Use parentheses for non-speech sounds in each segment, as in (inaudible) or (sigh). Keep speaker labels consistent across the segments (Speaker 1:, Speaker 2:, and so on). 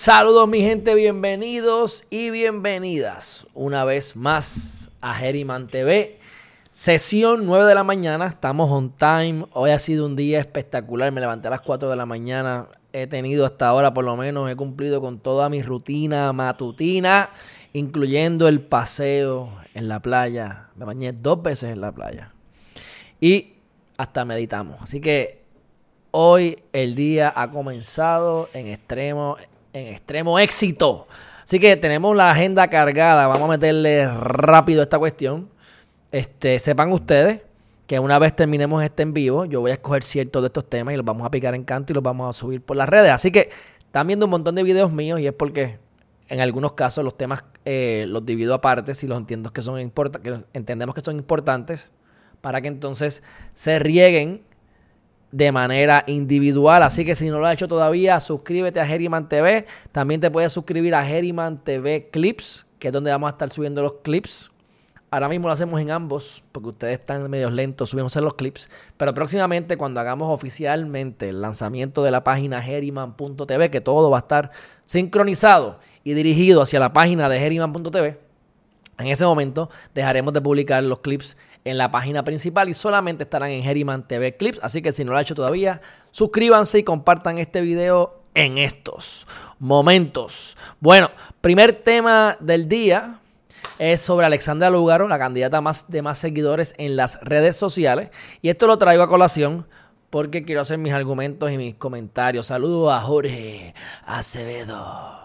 Speaker 1: Saludos mi gente, bienvenidos y bienvenidas una vez más a Geriman TV. Sesión 9 de la mañana, estamos on time. Hoy ha sido un día espectacular, me levanté a las 4 de la mañana. He tenido hasta ahora por lo menos, he cumplido con toda mi rutina matutina, incluyendo el paseo en la playa. Me bañé dos veces en la playa. Y hasta meditamos. Así que hoy el día ha comenzado en extremo en extremo éxito. Así que tenemos la agenda cargada. Vamos a meterle rápido esta cuestión. Este, sepan ustedes que una vez terminemos este en vivo, yo voy a escoger ciertos de estos temas y los vamos a picar en canto y los vamos a subir por las redes. Así que están viendo un montón de videos míos y es porque en algunos casos los temas eh, los divido aparte si los entiendo que son que entendemos que son importantes para que entonces se rieguen de manera individual. Así que si no lo has hecho todavía, suscríbete a Geriman TV. También te puedes suscribir a Geriman TV Clips, que es donde vamos a estar subiendo los clips. Ahora mismo lo hacemos en ambos, porque ustedes están medio lentos subiéndose los clips. Pero próximamente, cuando hagamos oficialmente el lanzamiento de la página geriman.tv, que todo va a estar sincronizado y dirigido hacia la página de geriman.tv, en ese momento dejaremos de publicar los clips en la página principal y solamente estarán en Geriman TV Clips. Así que si no lo ha hecho todavía, suscríbanse y compartan este video en estos momentos. Bueno, primer tema del día es sobre Alexandra Lugaro, la candidata más de más seguidores en las redes sociales. Y esto lo traigo a colación porque quiero hacer mis argumentos y mis comentarios. Saludos a Jorge Acevedo.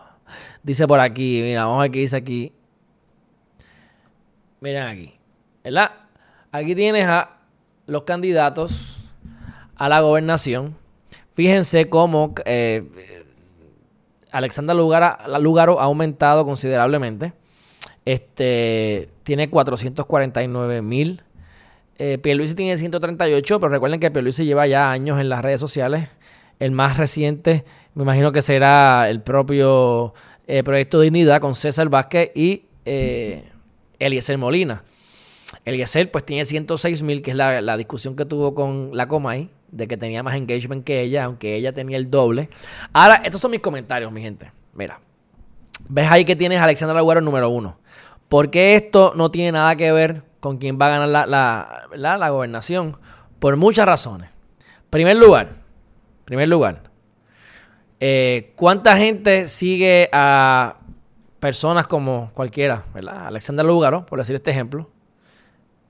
Speaker 1: Dice por aquí, mira, vamos a ver qué dice aquí. Miren aquí, ¿verdad? Aquí tienes a los candidatos a la gobernación. Fíjense cómo eh, Alexandra Lugaro ha aumentado considerablemente. Este tiene 449 mil. Eh, Pierluisi tiene 138, pero recuerden que Pierluisi lleva ya años en las redes sociales. El más reciente, me imagino que será el propio eh, Proyecto Dignidad con César Vázquez y eh, Eliezer Molina. Eliezer pues tiene 106 mil, que es la, discusión que tuvo con la Comay, de que tenía más engagement que ella, aunque ella tenía el doble. Ahora, estos son mis comentarios, mi gente. Mira, ves ahí que tienes a Alexandra Laguero número uno. Porque esto no tiene nada que ver con quién va a ganar la, la, la gobernación? Por muchas razones. Primer lugar, primer lugar, eh, ¿cuánta gente sigue a personas como cualquiera, ¿verdad? Alexandra Lúgaro, por decir este ejemplo,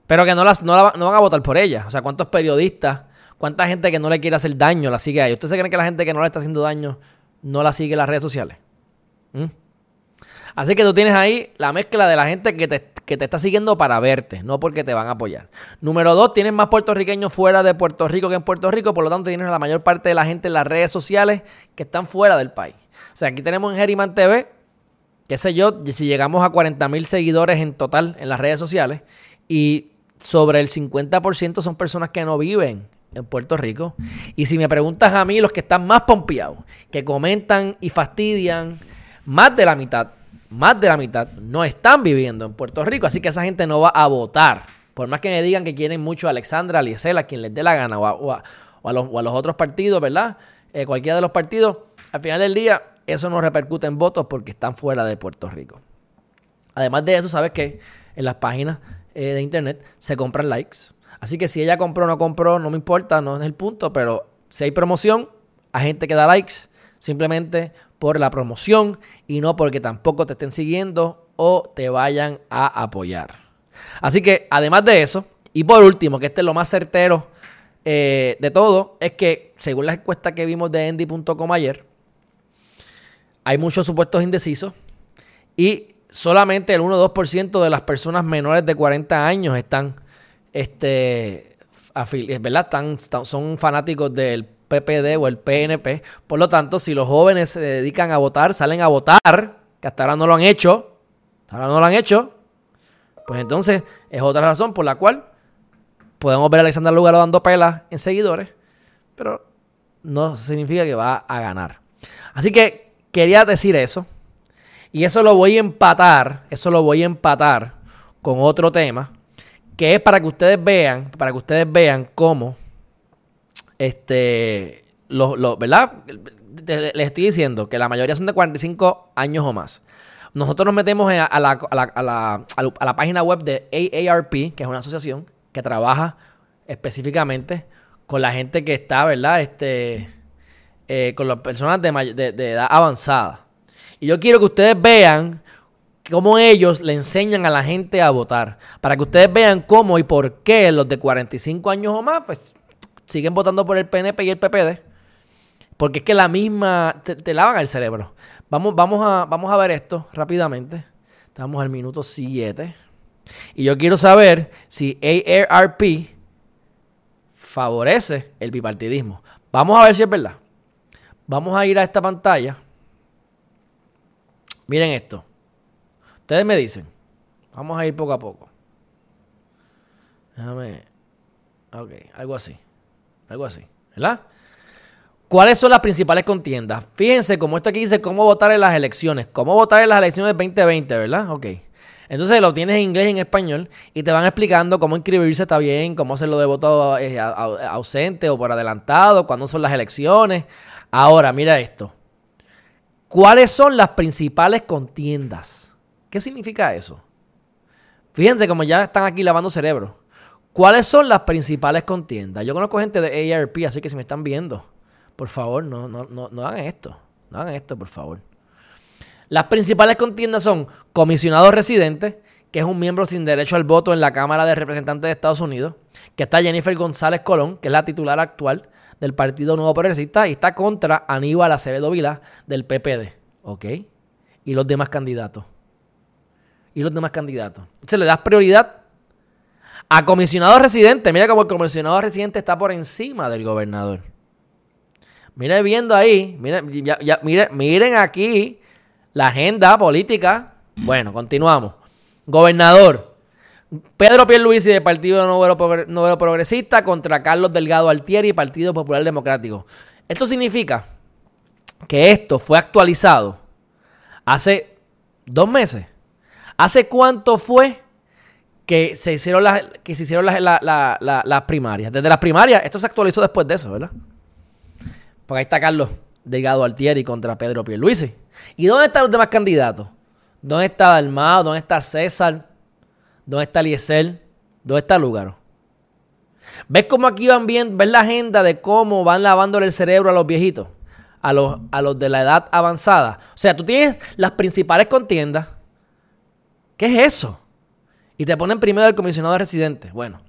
Speaker 1: pero que no, las, no, van a votar por ella. O sea, ¿cuántos periodistas, cuánta gente que no le quiere hacer daño la sigue a ella? ¿Ustedes creen que la gente que no le está haciendo daño no la sigue en las redes sociales? ¿Mm? Así que tú tienes ahí la mezcla de la gente que te, que te está siguiendo para verte, no porque te van a apoyar. Número dos, tienes más puertorriqueños fuera de Puerto Rico que en Puerto Rico, por lo tanto tienes la mayor parte de la gente en las redes sociales que están fuera del país. O sea, aquí tenemos en Geriman TV qué sé yo, si llegamos a 40 mil seguidores en total en las redes sociales y sobre el 50% son personas que no viven en Puerto Rico. Y si me preguntas a mí, los que están más pompeados, que comentan y fastidian, más de la mitad, más de la mitad no están viviendo en Puerto Rico. Así que esa gente no va a votar. Por más que me digan que quieren mucho a Alexandra, a a quien les dé la gana, o a, los, otros partidos, ¿verdad? Eh, cualquiera de los partidos, al final del día eso no repercute en votos porque están fuera de Puerto Rico. Además de eso, sabes que en las páginas eh, de internet se compran likes. Así que si ella compró o no compró, no me importa, no es el punto, pero si hay promoción, hay gente que da likes simplemente por la promoción y no porque tampoco te estén siguiendo o te vayan a apoyar. Así que además de eso, y por último, que este es lo más certero eh, de todo, es que según la encuesta que vimos de Endy.com ayer, hay muchos supuestos indecisos y solamente el 1 o 2% de las personas menores de 40 años están, este, ¿verdad? Son fanáticos del PPD o el PNP. Por lo tanto, si los jóvenes se dedican a votar, salen a votar, que hasta ahora no lo han hecho, hasta ahora no lo han hecho, Pues entonces es otra razón por la cual podemos ver a Alexander Lugaro dando pelas en seguidores, pero no significa que va a ganar. Así que quería decir eso. Y eso lo voy a empatar, eso lo voy a empatar con otro tema, que es para que ustedes vean, para que ustedes vean cómo, este, los, ¿verdad? Les estoy diciendo que la mayoría son de 45 años o más. Nosotros nos metemos a, la, a, la, página web de AARP, que es una asociación que trabaja específicamente con la gente que está, ¿verdad? Este, eh, con las personas de, de edad avanzada. Y yo quiero que ustedes vean cómo ellos le enseñan a la gente a votar. Para que ustedes vean cómo y por qué los de 45 años o más, pues siguen votando por el PNP y el PPD. Porque es que la misma. Te, lavan el cerebro. Vamos, vamos, a, vamos a ver esto rápidamente. Estamos al minuto 7. Y yo quiero saber si AARP favorece el bipartidismo. Vamos a ver si es verdad. Vamos a ir a esta pantalla. Miren esto. Ustedes me dicen. Vamos a ir poco a poco. Déjame. Ok, algo así. Algo así. ¿Verdad? ¿Cuáles son las principales contiendas? Fíjense como esto aquí dice cómo votar en las elecciones. Cómo votar en las elecciones 2020, ¿verdad? Ok. Entonces lo tienes en inglés y en español y te van explicando cómo inscribirse está bien, cómo hacerlo de voto eh, ausente o por adelantado, cuándo son las elecciones. Ahora, mira esto. ¿Cuáles son las principales contiendas? ¿Qué significa eso? Fíjense como ya están aquí lavando cerebro. ¿Cuáles son las principales contiendas? Yo conozco gente de ARP, así que si me están viendo, por favor, no, no, no, no hagan esto. No hagan esto, por favor. Las principales contiendas son comisionado residente, que es un miembro sin derecho al voto en la Cámara de Representantes de Estados Unidos, que está Jennifer González Colón, que es la titular actual, del Partido Nuevo Progresista y está contra Aníbal Acevedo Vila del PPD. ¿Ok? Y los demás candidatos. Y los demás candidatos. Entonces le das prioridad a comisionado residente. Mira cómo el comisionado residente está por encima del gobernador. Miren viendo ahí, miren, miren, miren aquí la agenda política. Bueno, continuamos. Gobernador, Pedro Pierluisi del Partido Nuevo, Progresista contra Carlos Delgado Altieri, Partido Popular Democrático. Esto significa que esto fue actualizado hace dos meses. ¿Hace cuánto fue que se hicieron las, que se hicieron las, primarias? Desde las primarias, esto se actualizó después de eso, ¿verdad? Porque ahí está Carlos Delgado Altieri contra Pedro Pierluisi. ¿Y dónde están los demás candidatos? ¿Dónde está Dalmado? ¿Dónde está César? ¿Dónde está Eliezer? ¿Dónde está Lúgaro? ¿Ves cómo aquí van bien, ves la agenda de cómo van lavándole el cerebro a los viejitos? A los, a los de la edad avanzada. O sea, tú tienes las principales contiendas. ¿Qué es eso? Y te ponen primero el comisionado residente. Bueno,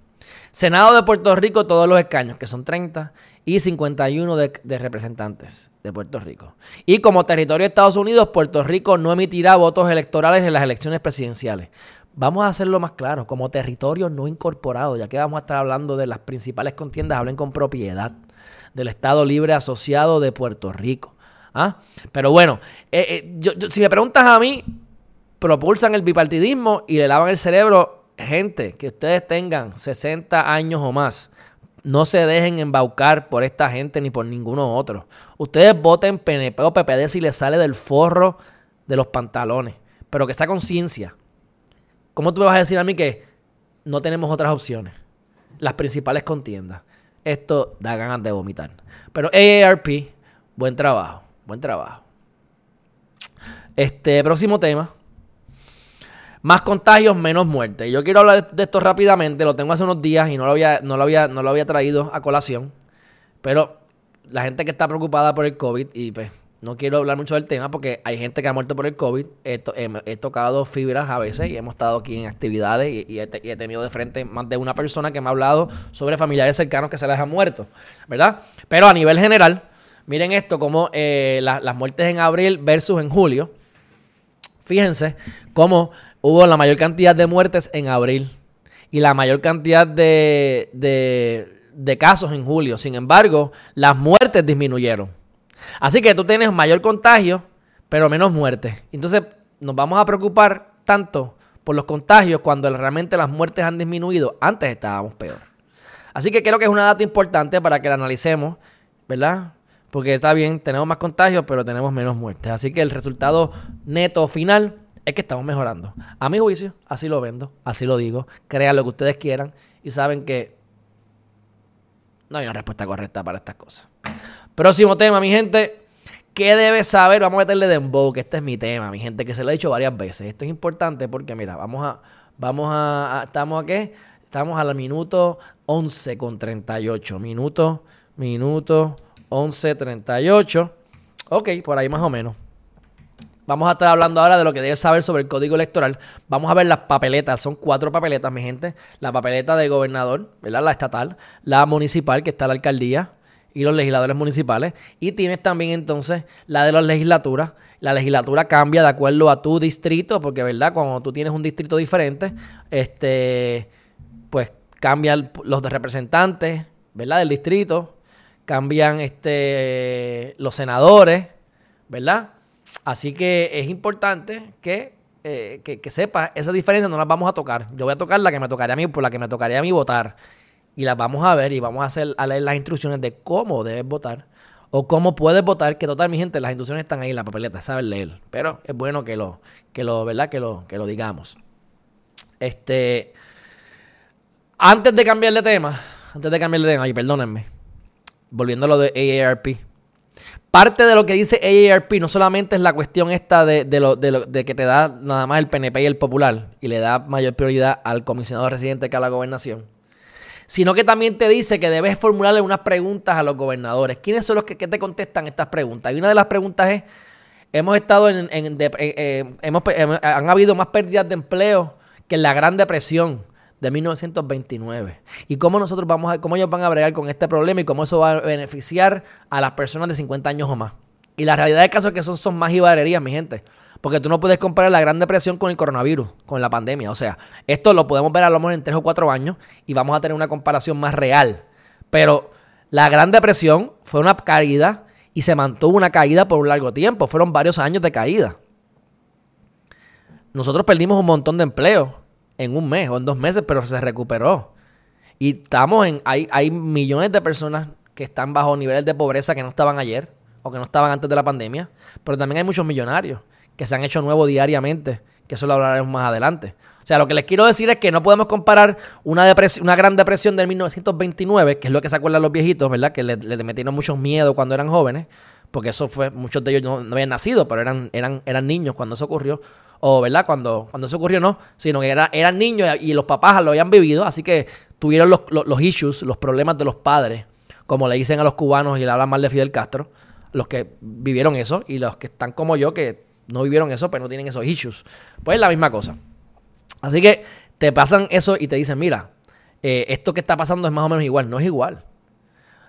Speaker 1: Senado de Puerto Rico, todos los escaños, que son 30, y 51 de, de, representantes de Puerto Rico. Y como territorio de Estados Unidos, Puerto Rico no emitirá votos electorales en las elecciones presidenciales. Vamos a hacerlo más claro, como territorio no incorporado, ya que vamos a estar hablando de las principales contiendas, hablen con propiedad del Estado Libre Asociado de Puerto Rico. ¿Ah? Pero bueno, eh, eh, si me preguntas a mí, propulsan el bipartidismo y le lavan el cerebro, gente, que ustedes tengan 60 años o más. No se dejen embaucar por esta gente ni por ninguno otro. Ustedes voten PNP o PPD si les sale del forro de los pantalones. Pero que esa conciencia ¿Cómo tú me vas a decir a mí que no tenemos otras opciones? Las principales contiendas. Esto da ganas de vomitar. Pero AARP, buen trabajo, buen trabajo. Este próximo tema. Más contagios, menos muertes. Yo quiero hablar de esto rápidamente. Lo tengo hace unos días y no lo había, no lo había, no lo había traído a colación. Pero la gente que está preocupada por el COVID y pues no quiero hablar mucho del tema porque hay gente que ha muerto por el COVID. He, tocado fibras a veces y hemos estado aquí en actividades y, he, tenido de frente más de una persona que me ha hablado sobre familiares cercanos que se les han muerto, ¿verdad? Pero a nivel general, miren esto, como eh, las muertes en abril versus en julio. Fíjense cómo hubo la mayor cantidad de muertes en abril y la mayor cantidad de casos en julio. Sin embargo, las muertes disminuyeron. Así que tú tienes mayor contagio, pero menos muerte. Entonces nos vamos a preocupar tanto por los contagios cuando realmente las muertes han disminuido. Antes estábamos peor. Así que creo que es una data importante para que la analicemos, ¿verdad? Porque está bien, tenemos más contagios, pero tenemos menos muertes. Así que el resultado neto final es que estamos mejorando. A mi juicio, así lo vendo, así lo digo. Crean lo que ustedes quieran y saben que no hay una respuesta correcta para estas cosas. Próximo tema, mi gente. ¿Qué debes saber? Vamos a meterle dembow, que este es mi tema, mi gente, que se lo he dicho varias veces. Esto es importante porque, mira, vamos a. Vamos a. ¿Estamos a qué? Estamos al minuto 11 con 38. Minuto, minuto 11.38. Ok, por ahí más o menos. Vamos a estar hablando ahora de lo que debes saber sobre el código electoral. Vamos a ver las papeletas. Son cuatro papeletas, mi gente. La papeleta de gobernador, ¿verdad? La estatal. La municipal, que está la alcaldía. Y los legisladores municipales. Y tienes también entonces la de las legislaturas. La legislatura cambia de acuerdo a tu distrito. Porque, ¿verdad? Cuando tú tienes un distrito diferente, este, pues cambian los representantes, ¿verdad? Del distrito cambian este, los senadores, ¿verdad? Así que es importante que, eh, que, sepas esa diferencia, no las vamos a tocar. Yo voy a tocar la que me tocaría a mí, por la que me tocaría a mí votar. Y las vamos a ver y vamos a, hacer, a leer las instrucciones de cómo debes votar o cómo puedes votar, que total, mi gente, las instrucciones están ahí en la papeleta, sabes leer. Pero es bueno que lo, que lo, ¿verdad? Que lo, que lo digamos. Este, antes de cambiar de tema, antes de cambiar de tema, y perdónenme, volviendo a lo de AARP. Parte de lo que dice AARP no solamente es la cuestión esta de, lo, de, que te da nada más el PNP y el Popular y le da mayor prioridad al comisionado residente que a la gobernación, sino que también te dice que debes formularle unas preguntas a los gobernadores. ¿Quiénes son los que, te contestan estas preguntas? Y una de las preguntas es, hemos estado en, eh, hemos, han habido más pérdidas de empleo que en la Gran Depresión de 1929. Y cómo nosotros vamos a, cómo ellos van a bregar con este problema y cómo eso va a beneficiar a las personas de 50 años o más. Y la realidad del caso es que son, son más ibarerías, mi gente. Porque tú no puedes comparar la Gran Depresión con el coronavirus, con la pandemia. O sea, esto lo podemos ver a lo mejor en tres o cuatro años y vamos a tener una comparación más real. Pero la Gran Depresión fue una caída y se mantuvo una caída por un largo tiempo. Fueron varios años de caída. Nosotros perdimos un montón de empleo en un mes o en dos meses, pero se recuperó. Y estamos en, hay, hay millones de personas que están bajo niveles de pobreza que no estaban ayer o que no estaban antes de la pandemia, pero también hay muchos millonarios que se han hecho nuevos diariamente, que eso lo hablaremos más adelante. O sea, lo que les quiero decir es que no podemos comparar una, una gran depresión del 1929, que es lo que se acuerdan los viejitos, ¿verdad? Que le, metieron muchos miedos cuando eran jóvenes, porque eso fue, muchos de ellos no, no habían nacido, pero eran, eran, eran niños cuando eso ocurrió o verdad, cuando, cuando eso ocurrió no, sino que era, eran niños y los papás lo habían vivido, así que tuvieron los, los, issues, los problemas de los padres, como le dicen a los cubanos y le hablan mal de Fidel Castro, los que vivieron eso y los que están como yo que no vivieron eso, pero no tienen esos issues. Pues es la misma cosa. Así que te pasan eso y te dicen, mira, eh, esto que está pasando es más o menos igual, no es igual.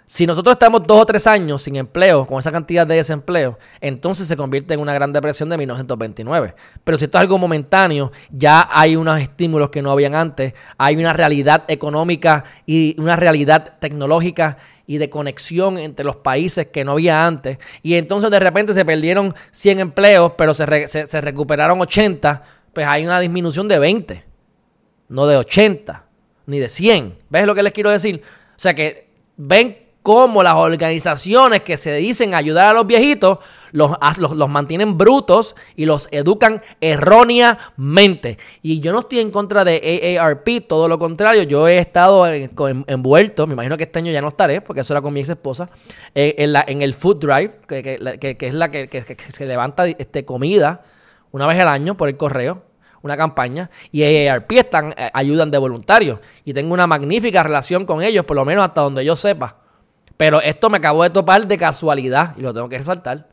Speaker 1: Si nosotros estamos dos o tres años sin empleo, con esa cantidad de desempleo, entonces se convierte en una gran depresión de 1929. Pero si esto es algo momentáneo, ya hay unos estímulos que no habían antes, hay una realidad económica y una realidad tecnológica y de conexión entre los países que no había antes. Y entonces de repente se perdieron 100 empleos, pero se, se recuperaron 80, pues hay una disminución de 20, no de 80, ni de 100. ¿Ves lo que les quiero decir? O sea que ven cómo las organizaciones que se dicen ayudar a los viejitos los, los, mantienen brutos y los educan erróneamente. Y yo no estoy en contra de AARP, todo lo contrario, yo he estado envuelto, me imagino que este año ya no estaré, porque eso era con mi ex esposa, eh, en, el Food Drive, que, es la que, se levanta este, comida una vez al año por el correo una campaña y AARP están, eh, ayudan de voluntarios y tengo una magnífica relación con ellos, por lo menos hasta donde yo sepa. Pero esto me acabo de topar de casualidad y lo tengo que resaltar.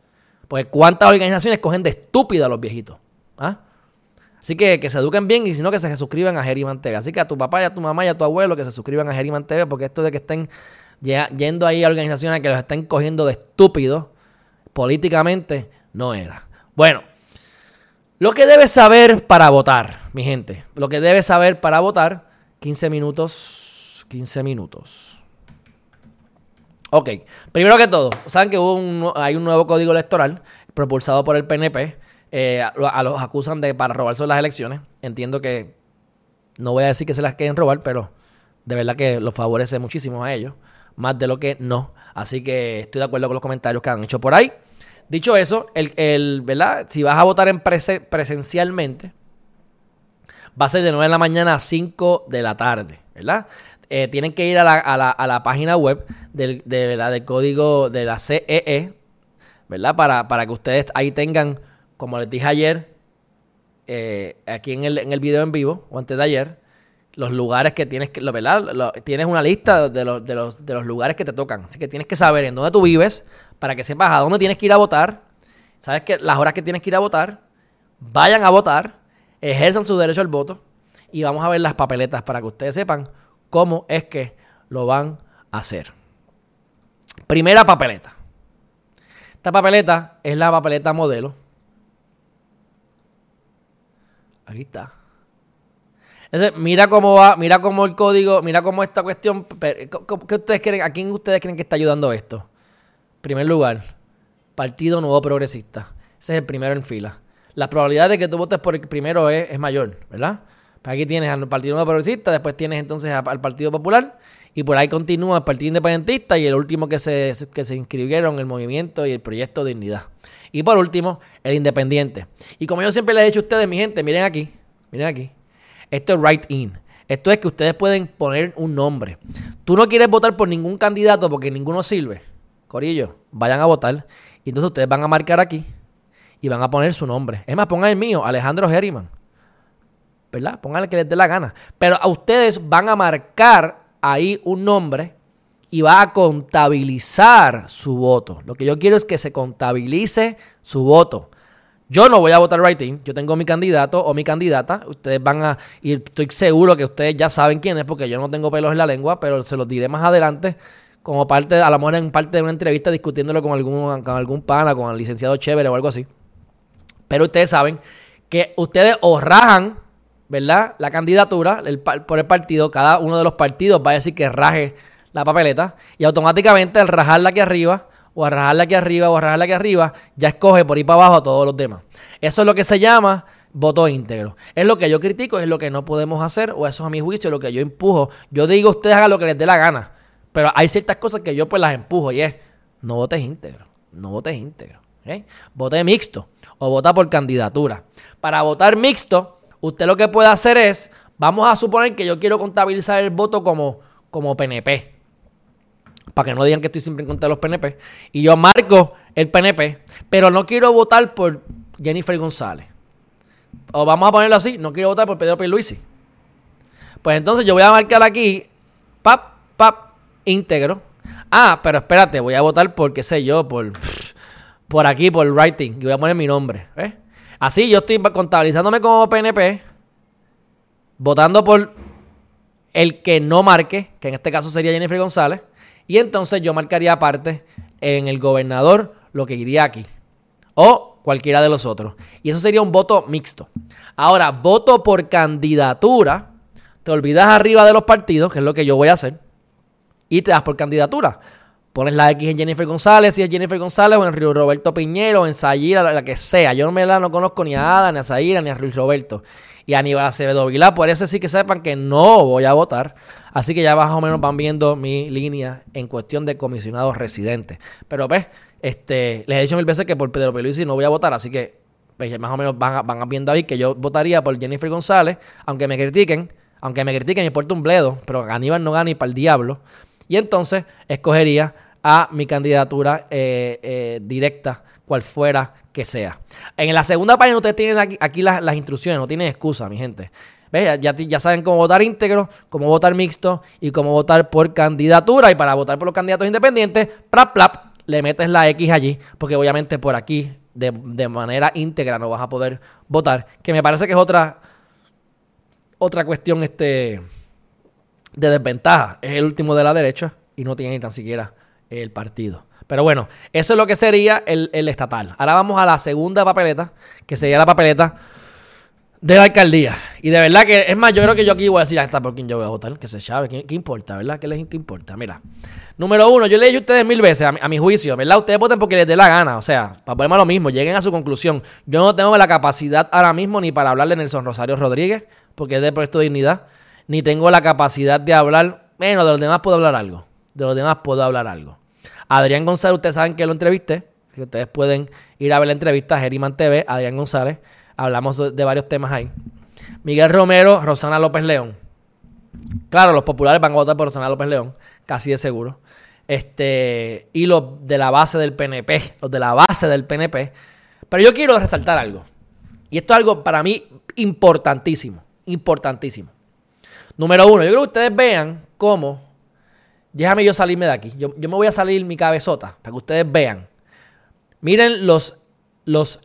Speaker 1: Porque cuántas organizaciones cogen de estúpidos a los viejitos. ¿Ah? Así que que se eduquen bien y si no que se suscriban a Geriman TV. Así que a tu papá y a tu mamá y a tu abuelo que se suscriban a Geriman TV porque esto de que estén yendo ahí a organizaciones que los estén cogiendo de estúpidos políticamente no era. Bueno, lo que debes saber para votar, mi gente. Lo que debes saber para votar, 15 minutos, 15 minutos. Ok, primero que todo, saben que hubo un, hay un nuevo código electoral propulsado por el PNP eh, a, los acusan de para robarse las elecciones. Entiendo que no voy a decir que se las quieren robar, pero de verdad que los favorece muchísimo a ellos, más de lo que no. Así que estoy de acuerdo con los comentarios que han hecho por ahí. Dicho eso, el, el ¿verdad? si vas a votar en presencialmente, va a ser de 9 de la mañana a 5 de la tarde, ¿verdad? Eh, tienen que ir a la, a la, a la página web del, de, ¿verdad? del código de la CEE, e, ¿verdad? Para, para que ustedes ahí tengan, como les dije ayer, eh, aquí en el, en el video en vivo, o antes de ayer, los lugares que tienes que, ¿verdad? tienes una lista de los, de, los, de los lugares que te tocan. Así que tienes que saber en dónde tú vives para que sepas a dónde tienes que ir a votar. Sabes que las horas que tienes que ir a votar, vayan a votar, ejerzan su derecho al voto y vamos a ver las papeletas para que ustedes sepan cómo es que lo van a hacer. Primera papeleta. Esta papeleta es la papeleta modelo. Aquí está. Entonces, mira cómo va, mira cómo el código, mira cómo esta cuestión, ¿qué ustedes creen, ¿a quién ustedes creen que está ayudando esto? Primer lugar, Partido Nuevo Progresista. Ese es el primero en fila. La probabilidad de que tú votes por el primero es mayor, ¿verdad? Aquí tienes al Partido Nuevo Progresista, después tienes entonces al Partido Popular y por ahí continúa el Partido Independentista y el último que se, que se inscribieron, el Movimiento y el Proyecto Dignidad. Y por último, el Independiente. Y como yo siempre les he dicho a ustedes, mi gente, miren aquí, miren aquí. Esto es write-in. Esto es que ustedes pueden poner un nombre. Tú no quieres votar por ningún candidato porque ninguno sirve. Corillo, vayan a votar. Y entonces ustedes van a marcar aquí y van a poner su nombre. Es más, pongan el mío, Alejandro Herriman. ¿Verdad? Pónganle que les dé la gana. Pero a ustedes van a marcar ahí un nombre y va a contabilizar su voto. Lo que yo quiero es que se contabilice su voto. Yo no voy a votar writing, yo tengo mi candidato o mi candidata. Ustedes van a ir, estoy seguro que ustedes ya saben quién es porque yo no tengo pelos en la lengua, pero se los diré más adelante como parte, a lo mejor en parte de una entrevista discutiéndolo con algún, con algún pana, con el licenciado chévere o algo así. Pero ustedes saben que ustedes o rajan, ¿verdad? La candidatura por el partido, cada uno de los partidos va a decir que raje la papeleta y automáticamente al rajarla aquí arriba o a rajarla aquí arriba o a rajarla aquí arriba, ya escoge por ir para abajo a todos los demás. Eso es lo que se llama voto íntegro. Es lo que yo critico, es lo que no podemos hacer, o eso es a mi juicio, lo que yo empujo. Yo digo, ustedes hagan lo que les dé la gana, pero hay ciertas cosas que yo pues las empujo y es, no votes íntegro, no votes íntegro. Vote mixto o vota por candidatura. Para votar mixto, usted lo que puede hacer es, vamos a suponer que yo quiero contabilizar el voto como, como PNP para que no digan que estoy siempre en contra de los PNP. Y yo marco el PNP, pero no quiero votar por Jennifer González. O vamos a ponerlo así, no quiero votar por Pedro Pierluisi. Pues entonces yo voy a marcar aquí, pap, pap, íntegro. Ah, pero espérate, voy a votar por, qué sé yo, por, por aquí, por writing, y voy a poner mi nombre. Así yo estoy contabilizándome como PNP, votando por el que no marque, que en este caso sería Jennifer González, y entonces yo marcaría aparte en el gobernador lo que iría aquí. O cualquiera de los otros. Y eso sería un voto mixto. Ahora, voto por candidatura. Te olvidas arriba de los partidos, que es lo que yo voy a hacer. Y te das por candidatura. Pones la X en Jennifer González, si es Jennifer González, o en Río Roberto Piñero, o en Sayira, la, que sea. Yo no me la no conozco ni a Ada, ni a Sayira, ni a Luis Roberto. Y a Aníbal Acevedo Vilá, por eso sí que sepan que no voy a votar. Así que ya más o menos van viendo mi línea en cuestión de comisionados residentes. Pero ves, este, les he dicho mil veces que por Pedro Peluisi no voy a votar, así que pues, más o menos van, van viendo ahí que yo votaría por Jennifer González, aunque me critiquen, aunque me critiquen, me importa un bledo, pero Aníbal no gana ni para el diablo. Y entonces escogería a mi candidatura eh, eh, directa, cual fuera que sea. En la segunda página ustedes tienen aquí, las, las, instrucciones, no tienen excusa, mi gente. Ya, ya, saben cómo votar íntegro, cómo votar mixto y cómo votar por candidatura. Y para votar por los candidatos independientes, plap, plap, le metes la X allí, porque obviamente por aquí de, de, manera íntegra no vas a poder votar. Que me parece que es otra, otra cuestión este, de desventaja. Es el último de la derecha y no tiene ni tan siquiera el partido. Pero bueno, eso es lo que sería el, el estatal. Ahora vamos a la segunda papeleta, que sería la papeleta de la alcaldía. Y de verdad que, es más, yo creo que yo aquí voy a decir hasta por quién yo voy a votar, que se sabe, ¿qué, qué importa, verdad? ¿Qué les qué importa? Mira, número uno, yo le a ustedes mil veces, a mi, juicio, ¿verdad? Ustedes voten porque les dé la gana, o sea, para ponerme lo mismo, lleguen a su conclusión. Yo no tengo la capacidad ahora mismo ni para hablar de Nelson Rosario Rodríguez, porque es de Proyecto de Dignidad, ni tengo la capacidad de hablar, bueno, de los demás puedo hablar algo, de los demás puedo hablar algo. Adrián González, ustedes saben que lo entrevisté, que ustedes pueden ir a ver la entrevista, Geriman TV, Adrián González, hablamos de varios temas ahí. Miguel Romero, Rosana López León. Claro, los populares van a votar por Rosana López León, casi de seguro. Este, y los de la base del PNP, los de la base del PNP. Pero yo quiero resaltar algo. Y esto es algo para mí importantísimo, importantísimo. Número uno, yo quiero que ustedes vean cómo, déjame yo salirme de aquí, yo, yo me voy a salir mi cabezota para que ustedes vean. Miren los, los,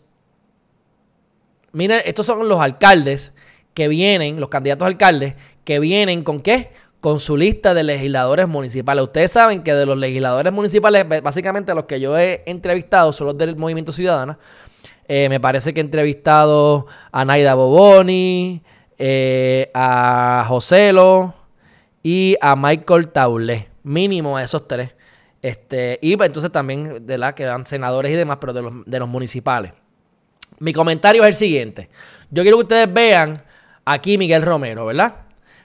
Speaker 1: miren, estos son los alcaldes que vienen, los candidatos a alcaldes, que vienen con qué? Con su lista de legisladores municipales. Ustedes saben que de los legisladores municipales, básicamente los que yo he entrevistado son los del Movimiento Ciudadano. Eh, me parece que he entrevistado a Naida Boboni, eh, a Joselo y a Michael Taulé. Mínimo a esos tres. Este, y pues, entonces también de la que eran senadores y demás, pero de los, de los municipales. Mi comentario es el siguiente. Yo quiero que ustedes vean aquí Miguel Romero, ¿verdad?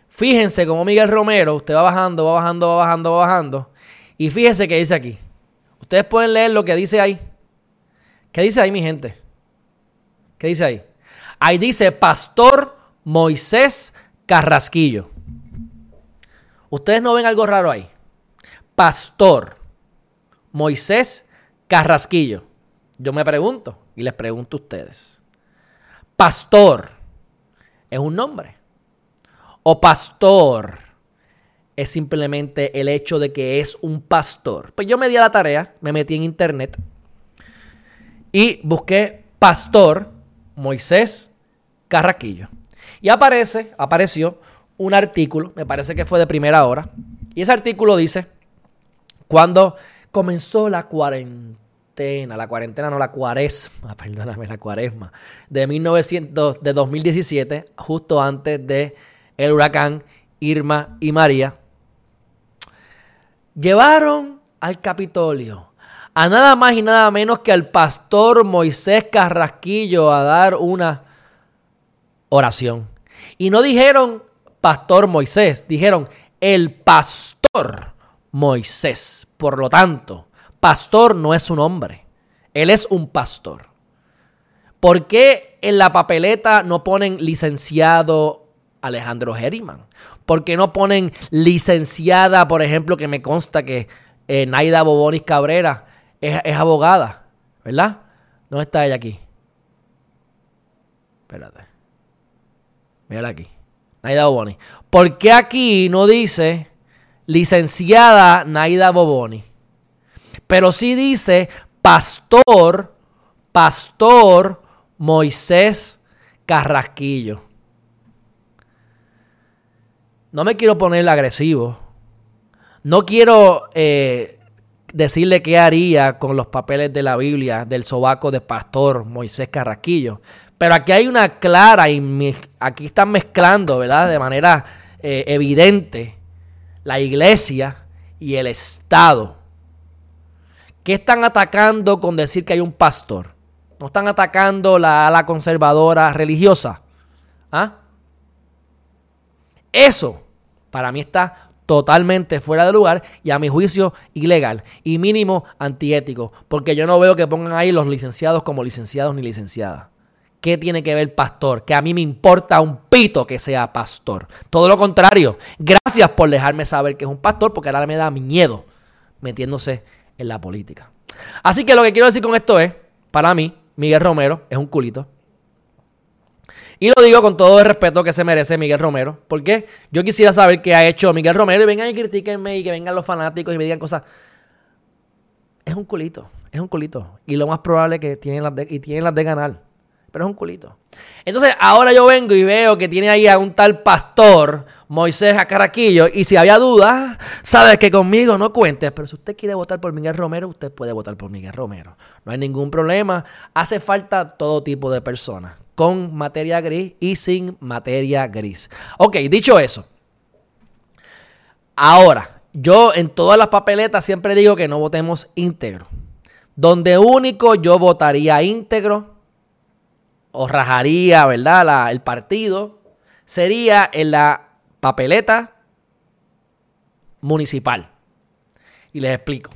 Speaker 1: Fíjense cómo Miguel Romero, usted va bajando, va bajando, va bajando, va bajando. Y fíjense qué dice aquí. Ustedes pueden leer lo que dice ahí. ¿Qué dice ahí, mi gente? ¿Qué dice ahí? Ahí dice Pastor Moisés Carrasquillo. Ustedes no ven algo raro ahí. Pastor Moisés Carrasquillo. Yo me pregunto y les pregunto a ustedes. Pastor es un nombre. O pastor es simplemente el hecho de que es un pastor. Pues yo me di a la tarea, me metí en internet y busqué pastor Moisés Carraquillo. Y aparece, apareció un artículo, me parece que fue de primera hora, y ese artículo dice, cuando comenzó la cuarentena, la cuarentena no la cuaresma, (laughs) perdóname, la cuaresma, de 1900, de 2017, justo antes de el huracán Irma y María, llevaron al Capitolio a nada más y nada menos que al pastor Moisés Carrasquillo a dar una oración. Y no dijeron pastor Moisés, dijeron el pastor Moisés. Por lo tanto, Pastor no es un hombre. Él es un pastor. ¿Por qué en la papeleta no ponen licenciado Alejandro Geriman? ¿Por qué no ponen licenciada, por ejemplo, que me consta que eh, Naida Bobonis Cabrera es, es, abogada? ¿Verdad? ¿Dónde está ella aquí? Espérate. Mírala aquí. Naida Boboni. ¿Por qué aquí no dice licenciada Naida Boboni? Pero sí dice pastor, pastor Moisés Carrasquillo. No me quiero poner agresivo. No quiero eh, decirle qué haría con los papeles de la Biblia del sobaco de pastor Moisés Carrasquillo. Pero aquí hay una clara y aquí están mezclando, ¿verdad? De manera eh, evidente la iglesia y el Estado. ¿Qué están atacando con decir que hay un pastor? ¿No están atacando la ala conservadora religiosa? ¿Ah? Eso para mí está totalmente fuera de lugar y a mi juicio ilegal y mínimo antiético, porque yo no veo que pongan ahí los licenciados como licenciados ni licenciadas. ¿Qué tiene que ver pastor? Que a mí me importa un pito que sea pastor. Todo lo contrario. Gracias por dejarme saber que es un pastor, porque ahora me da miedo metiéndose en la política. Así que lo que quiero decir con esto es, para mí, Miguel Romero es un culito. Y lo digo con todo el respeto que se merece Miguel Romero, porque yo quisiera saber qué ha hecho Miguel Romero y vengan y critiquenme y que vengan los fanáticos y me digan cosas. Es un culito, es un culito. Y lo más probable es que tienen las de, y las de ganar pero es un culito. Entonces, ahora yo vengo y veo que tiene ahí a un tal pastor, Moisés Acaraquillo, y si había dudas, sabes que conmigo no cuentes, pero si usted quiere votar por Miguel Romero, usted puede votar por Miguel Romero. No hay ningún problema. Hace falta todo tipo de personas. Con materia gris y sin materia gris. Ok, dicho eso. Ahora, yo en todas las papeletas siempre digo que no votemos íntegro. Donde único yo votaría íntegro o rajaría, ¿verdad? el partido sería en la papeleta municipal. Y les explico.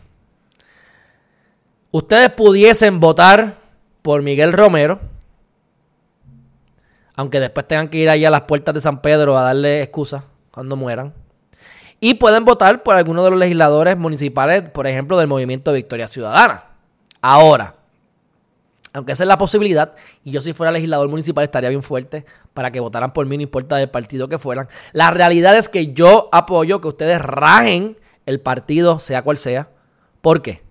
Speaker 1: Ustedes pudiesen votar por Miguel Romero, aunque después tengan que ir allá a las puertas de San Pedro a darle excusa cuando mueran. Y pueden votar por alguno de los legisladores municipales, por ejemplo, del movimiento Victoria Ciudadana. Ahora, aunque esa es la posibilidad, y yo si fuera legislador municipal estaría bien fuerte para que votaran por mí, no importa del partido que fueran. La realidad es que yo apoyo que ustedes rajen el partido, sea cual sea. ¿Por qué?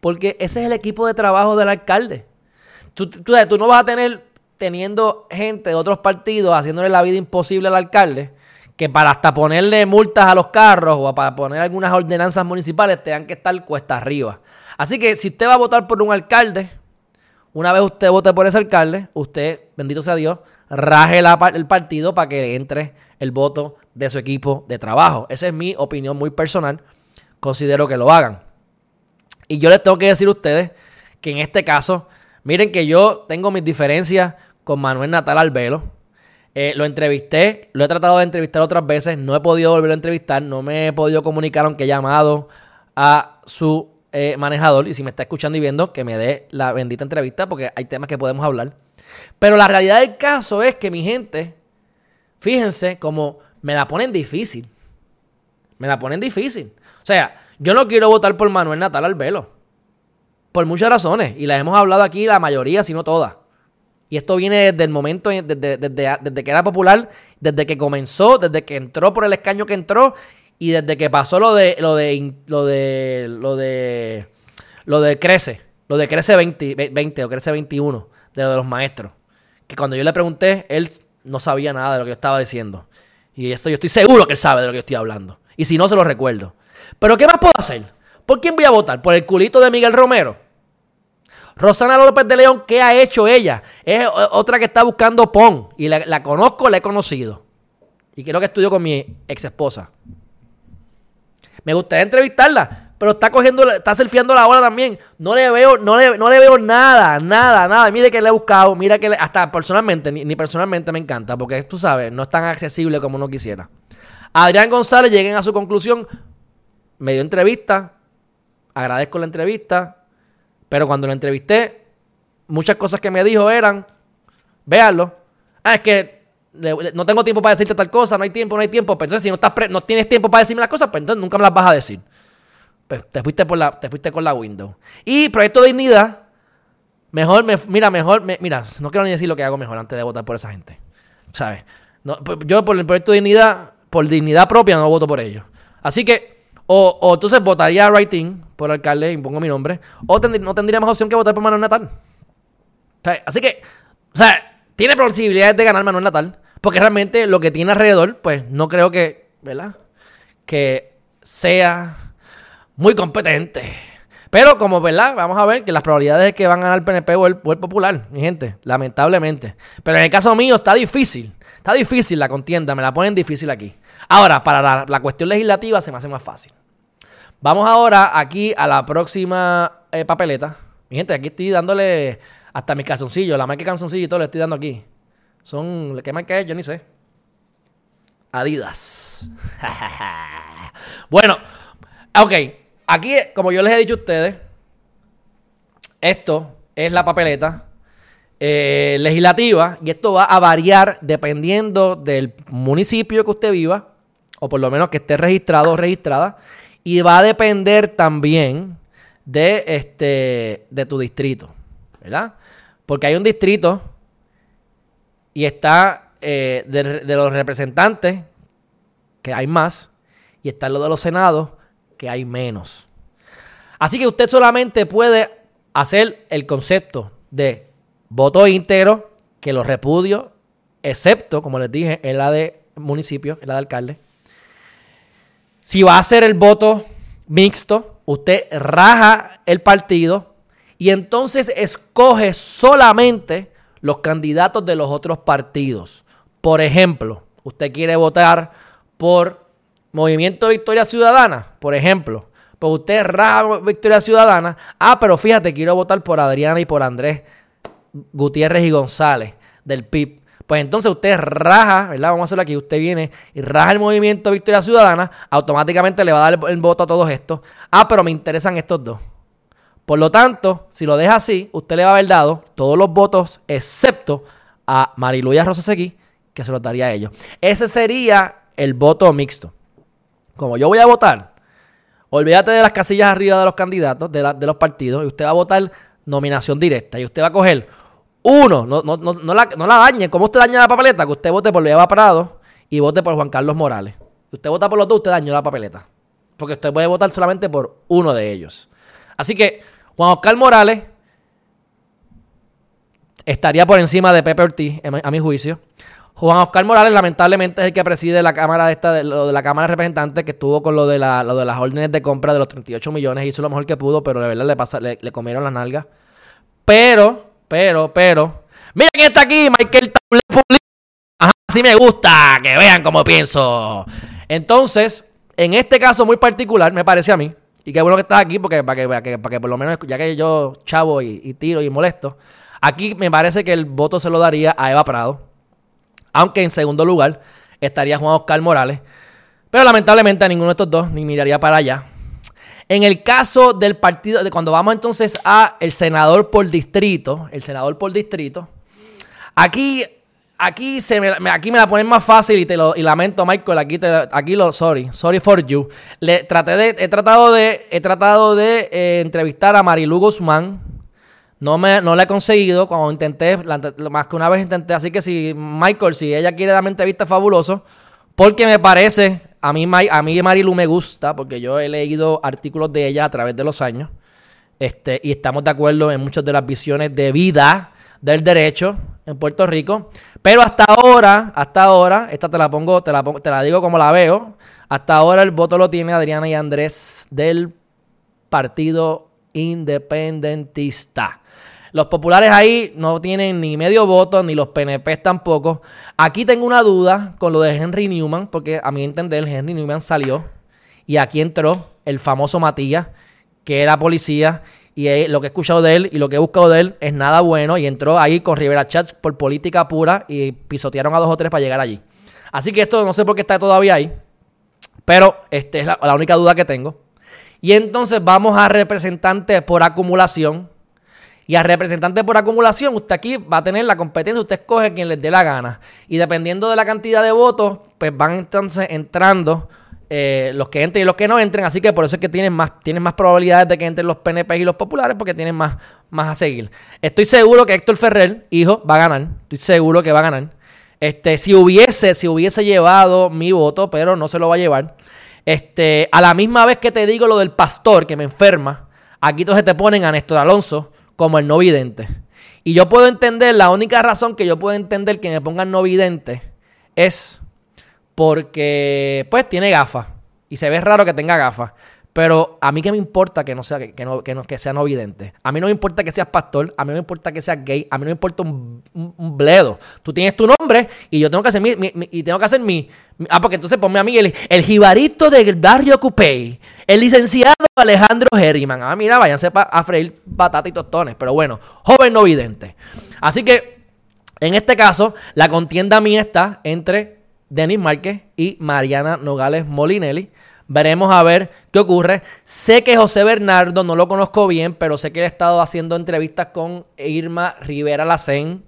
Speaker 1: Porque ese es el equipo de trabajo del alcalde. Tú, tú no vas a tener teniendo gente de otros partidos haciéndole la vida imposible al alcalde que para hasta ponerle multas a los carros o para poner algunas ordenanzas municipales tengan que estar cuesta arriba. Así que si usted va a votar por un alcalde, una vez usted vote por ese alcalde, usted, bendito sea Dios, raje el partido para que entre el voto de su equipo de trabajo. Esa es mi opinión muy personal. Considero que lo hagan. Y yo les tengo que decir a ustedes que en este caso, miren que yo tengo mis diferencias con Manuel Natal Albelo eh, lo entrevisté, lo he tratado de entrevistar otras veces, no he podido volver a entrevistar, no me he podido comunicar, aunque he llamado a su eh, manejador. Y si me está escuchando y viendo, que me dé la bendita entrevista, porque hay temas que podemos hablar. Pero la realidad del caso es que mi gente, fíjense como me la ponen difícil. Me la ponen difícil. O sea, yo no quiero votar por Manuel Natal Albelo. Por muchas razones. Y las hemos hablado aquí la mayoría, si no todas. Y esto viene desde el momento, desde, desde, que era popular, desde que comenzó, desde que entró por el escaño que entró y desde que pasó lo de lo de lo de lo de lo de crece, lo de crece 20, o crece 21 de, de los maestros, que cuando yo le pregunté, él no sabía nada de lo que yo estaba diciendo. Y esto yo estoy seguro que él sabe de lo que yo estoy hablando. Y si no se lo recuerdo. Pero ¿qué más puedo hacer? ¿Por quién voy a votar? ¿Por el culito de Miguel Romero? Rosana López de León, ¿qué ha hecho ella? Es otra que está buscando PON. Y la, conozco, la he conocido. Y creo que estudió con mi ex esposa. Me gustaría entrevistarla, pero está cogiendo, está surfeando la hora también. No le veo, no le, no le veo nada, nada, nada. Mire que le he buscado, mira que hasta personalmente, ni, personalmente me encanta, porque tú sabes, no es tan accesible como uno quisiera. Adrián González, lleguen a su conclusión. Me dio entrevista. Agradezco la entrevista. Pero cuando lo entrevisté, muchas cosas que me dijo eran, véanlo. Ah, es que no tengo tiempo para decirte tal cosa, no hay tiempo, no hay tiempo. Pero entonces, si no, estás no tienes tiempo para decirme las cosas, pues entonces nunca me las vas a decir. Pues te fuiste, por la, te fuiste con la window. Y Proyecto Dignidad, mejor, me, mira, mejor, mira, no quiero ni decir lo que hago mejor antes de votar por esa gente. ¿Sabes? Pues, yo por el Proyecto Dignidad, por dignidad propia, no voto por ellos. Así que, o, o entonces votaría Writing por alcalde, impongo mi nombre, o no tendría más opción que votar por Manuel Natal. así que, o sea, tiene posibilidades de ganar Manuel Natal, porque realmente lo que tiene alrededor, pues no creo que, ¿verdad? Que sea muy competente. Pero como, ¿verdad? Vamos a ver que las probabilidades de que van a ganar el PNP o el, Popular, mi gente, lamentablemente. Pero en el caso mío está difícil. Está difícil la contienda, me la ponen difícil aquí. Ahora, para la cuestión legislativa se me hace más fácil. Vamos ahora aquí a la próxima eh, papeleta. Mi gente, aquí estoy dándole hasta mis calzoncillos, la marca de calzoncillos y todo le estoy dando aquí. Son, ¿qué marca es? Yo ni sé. Adidas. (laughs) bueno, ok. Aquí, como yo les he dicho a ustedes, esto es la papeleta eh, legislativa y esto va a variar dependiendo del municipio que usted viva, o por lo menos que esté registrado o registrada. Y va a depender también de, este, de tu distrito, ¿verdad? Porque hay un distrito y está eh, de, los representantes, que hay más, y está lo de los senados, que hay menos. Así que usted solamente puede hacer el concepto de voto íntegro, que lo repudio, excepto, como les dije, en la de municipio, en la de alcalde, si va a ser el voto mixto, usted raja el partido y entonces escoge solamente los candidatos de los otros partidos. Por ejemplo, usted quiere votar por Movimiento Victoria Ciudadana, por ejemplo. Pues usted raja Victoria Ciudadana. Ah, pero fíjate, quiero votar por Adriana y por Andrés Gutiérrez y González del PIB. Pues entonces usted raja, ¿verdad? Vamos a hacerlo aquí. Usted viene y raja el movimiento Victoria Ciudadana, automáticamente le va a dar el, voto a todos estos. Ah, pero me interesan estos dos. Por lo tanto, si lo deja así, usted le va a haber dado todos los votos, excepto a Mariluya Rosasegui, que se los daría a ellos. Ese sería el voto mixto. Como yo voy a votar, olvídate de las casillas arriba de los candidatos, de, de los partidos, y usted va a votar nominación directa. Y usted va a coger uno, no, no, no, no, la, no la dañe. ¿Cómo usted daña la papeleta? Que usted vote por Eva Prado y vote por Juan Carlos Morales. usted vota por los dos, usted dañó la papeleta. Porque usted puede votar solamente por uno de ellos. Así que Juan Oscar Morales estaría por encima de Pepe Ortiz, a mi juicio. Juan Oscar Morales, lamentablemente, es el que preside la Cámara de esta, de, la Cámara de Representantes, que estuvo con lo de, la, lo de las órdenes de compra de los 38 millones, hizo lo mejor que pudo, pero de verdad le, pasa, le, le comieron las nalgas. Pero pero, pero. Mira quién está aquí, Michael Ajá, así me gusta, que vean cómo pienso. Entonces, en este caso muy particular, me parece a mí, y qué bueno que estás aquí, porque para que, para que, por lo menos, ya que yo chavo y, tiro y molesto, aquí me parece que el voto se lo daría a Eva Prado. Aunque en segundo lugar estaría Juan Oscar Morales. Pero lamentablemente a ninguno de estos dos ni miraría para allá. En el caso del partido, de cuando vamos entonces a el senador por distrito, el senador por distrito, aquí, aquí, se me, aquí me la ponen más fácil y te lo y lamento, Michael, aquí, te, aquí lo, sorry, sorry for you. Traté de, he tratado de, he tratado de eh, entrevistar a Marilu Guzmán. No, me, no la he conseguido cuando intenté, más que una vez intenté. Así que si, Michael, si ella quiere darme entrevista, fabuloso. Porque me parece a mí, a mí Marilu me gusta porque yo he leído artículos de ella a través de los años este, y estamos de acuerdo en muchas de las visiones de vida del derecho en Puerto Rico. Pero hasta ahora, hasta ahora, esta te la pongo, te la, te la digo como la veo. Hasta ahora el voto lo tiene Adriana y Andrés del Partido Independentista. Los populares ahí no tienen ni medio voto, ni los PNP tampoco. Aquí tengo una duda con lo de Henry Newman, porque a mi entender Henry Newman salió y aquí entró el famoso Matías, que era policía, y lo que he escuchado de él y lo que he buscado de él es nada bueno, y entró ahí con Rivera Chats por política pura y pisotearon a dos o tres para llegar allí. Así que esto no sé por qué está todavía ahí, pero esta es la, la única duda que tengo. Y entonces vamos a representantes por acumulación y a representante por acumulación, usted aquí va a tener la competencia, usted escoge quien les dé la gana. Y dependiendo de la cantidad de votos, pues van entonces entrando eh, los que entren y los que no entren. Así que por eso es que tienen más, tienen más probabilidades de que entren los PNP y los populares, porque tienen más, más a seguir. Estoy seguro que Héctor Ferrer, hijo, va a ganar. Estoy seguro que va a ganar. Este, si hubiese, si hubiese llevado mi voto, pero no se lo va a llevar. Este, a la misma vez que te digo lo del pastor que me enferma, aquí entonces te ponen a Néstor Alonso como el no vidente. Y yo puedo entender, la única razón que yo puedo entender que me pongan no vidente es porque, pues, tiene gafas. Y se ve raro que tenga gafas. Pero a mí que me importa que no sea que, no, que, no, que sea no vidente. A mí no me importa que seas pastor, a mí no me importa que seas gay, a mí no me importa un, bledo. Tú tienes tu nombre y yo tengo que hacer mi, y tengo que hacer mi, ah, porque entonces ponme a mí el, el jibarito del barrio Cupey, el licenciado Alejandro Herriman. Ah, mira, váyanse a freír batata y tostones. Pero bueno, joven no vidente. Así que, en este caso, la contienda mía está entre Denis Márquez y Mariana Nogales Molinelli. Veremos a ver qué ocurre. Sé que José Bernardo, no lo conozco bien, pero sé que él ha estado haciendo entrevistas con Irma Rivera Lacén.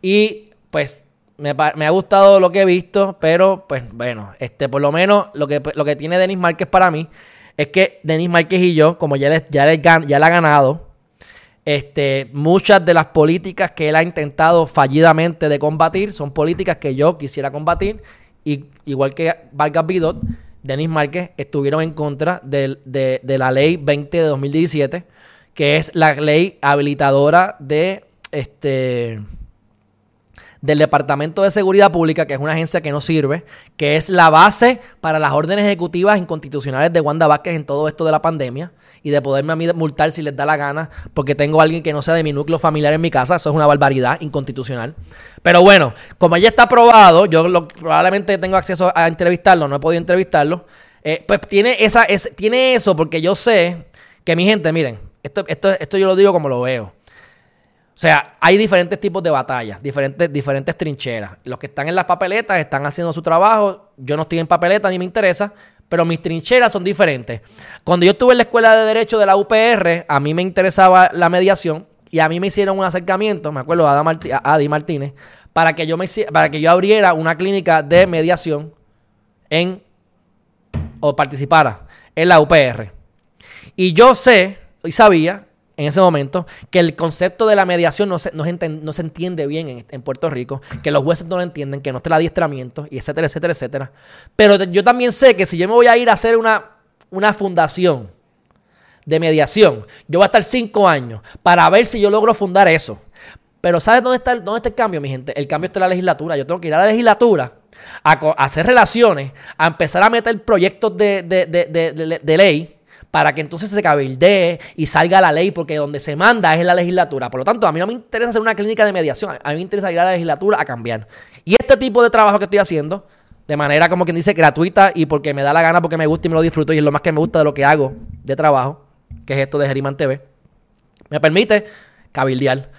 Speaker 1: Y pues me, ha gustado lo que he visto, pero pues bueno, este, por lo menos lo que, lo que tiene Denis Márquez para mí es que Denis Márquez y yo, como ya, le, ya, ya le ha ganado, este, muchas de las políticas que él ha intentado fallidamente de combatir son políticas que yo quisiera combatir. Y, igual que Vargas Bidot, Denis Márquez estuvieron en contra de, la ley 20 de 2017, que es la ley habilitadora de este del Departamento de Seguridad Pública, que es una agencia que no sirve, que es la base para las órdenes ejecutivas inconstitucionales de Wanda Vázquez en todo esto de la pandemia y de poderme a mí multar si les da la gana porque tengo a alguien que no sea de mi núcleo familiar en mi casa. Eso es una barbaridad inconstitucional. Pero bueno, como ya está aprobado, yo probablemente tengo acceso a entrevistarlo, no he podido entrevistarlo. Eh, pues tiene, esa, tiene eso porque yo sé que mi gente, miren, esto, esto, esto yo lo digo como lo veo. O sea, hay diferentes tipos de batallas, diferentes, diferentes trincheras. Los que están en las papeletas están haciendo su trabajo. Yo no estoy en papeleta ni me interesa, pero mis trincheras son diferentes. Cuando yo estuve en la escuela de Derecho de la UPR, a mí me interesaba la mediación y a mí me hicieron un acercamiento, me acuerdo a Adi Martínez, para que, yo me, para que yo abriera una clínica de mediación en, o participara en la UPR. Y yo sé y sabía en ese momento que el concepto de la mediación no se, no se, entiende bien en, Puerto Rico, que los jueces no lo entienden, que no está el adiestramiento, y etcétera, etcétera, etcétera. Pero yo también sé que si yo me voy a ir a hacer una, una fundación de mediación, yo voy a estar cinco años para ver si yo logro fundar eso. Pero ¿sabes dónde está, el, dónde está el cambio, mi gente? El cambio está en la legislatura. Yo tengo que ir a la legislatura a, hacer relaciones, a empezar a meter proyectos de, de ley para que entonces se cabildee y salga la ley, porque donde se manda es en la legislatura. Por lo tanto, a mí no me interesa hacer una clínica de mediación, a mí me interesa ir a la legislatura a cambiar. Y este tipo de trabajo que estoy haciendo, de manera como quien dice gratuita y porque me da la gana, porque me gusta y me lo disfruto y es lo más que me gusta de lo que hago de trabajo, que es esto de Geriman TV, me permite cabildear.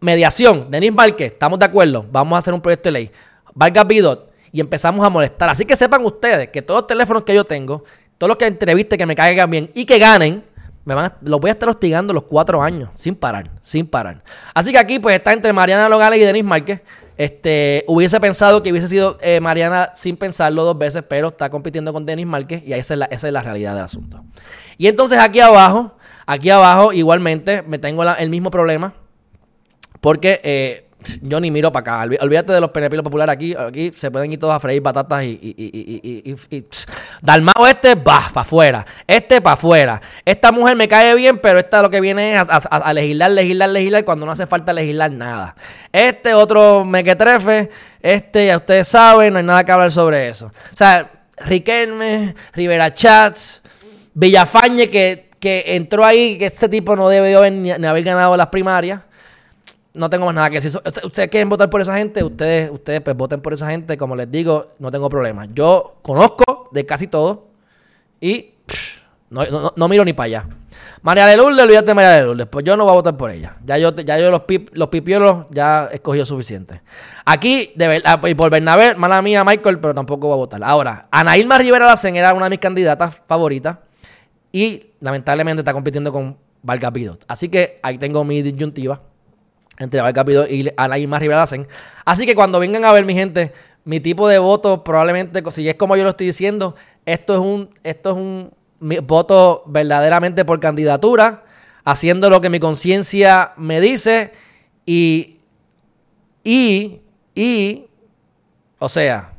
Speaker 1: Mediación, Denis Márquez, estamos de acuerdo, vamos a hacer un proyecto de ley. Vargas Bidot, y empezamos a molestar. Así que sepan ustedes que todos los teléfonos que yo tengo todos los que entreviste que me caigan bien y que ganen, me van los voy a estar hostigando los cuatro años, sin parar, sin parar. Así que aquí, pues, está entre Mariana Logales y Denis Márquez. Este, hubiese pensado que hubiese sido eh, Mariana sin pensarlo dos veces, pero está compitiendo con Denis Márquez y esa es, la, es la realidad del asunto. Y entonces aquí abajo, aquí abajo, igualmente, me tengo el mismo problema, porque eh, yo ni miro para acá. Olvídate de los penepilos populares aquí. Aquí se pueden ir todos a freír batatas y. y, y, y Dalmao este, va, para afuera. Este, para afuera. Esta mujer me cae bien, pero esta lo que viene es a, legislar, legislar, legislar, cuando no hace falta legislar nada. Este otro mequetrefe, este, ya ustedes saben, no hay nada que hablar sobre eso. O sea, Riquelme, Rivera Chats, Villafañe, que, que entró ahí, que ese tipo no debe haber, ni haber ganado las primarias no tengo más nada que decir. Ustedes quieren votar por esa gente, ustedes, ustedes pues voten por esa gente. Como les digo, no tengo problema. Yo conozco de casi todo y no, miro ni para allá. María de Lourdes, olvídate de María de Lourdes. Pues yo no voy a votar por ella. Ya yo, ya yo los, los pipiolos ya he escogido suficiente. Aquí, de verdad, y por Bernabé, mala mía, Michael, pero tampoco voy a votar. Ahora, Ana Irma Rivera Lacen era una de mis candidatas favoritas y lamentablemente está compitiendo con Valga Pidot. Así que ahí tengo mi disyuntiva entre Abel Capito y Alain Rivera hacen. Así que cuando vengan a ver, mi gente, mi tipo de voto probablemente, si es como yo lo estoy diciendo, esto es un, esto es un voto verdaderamente por candidatura, haciendo lo que mi conciencia me dice y, y, y, o sea,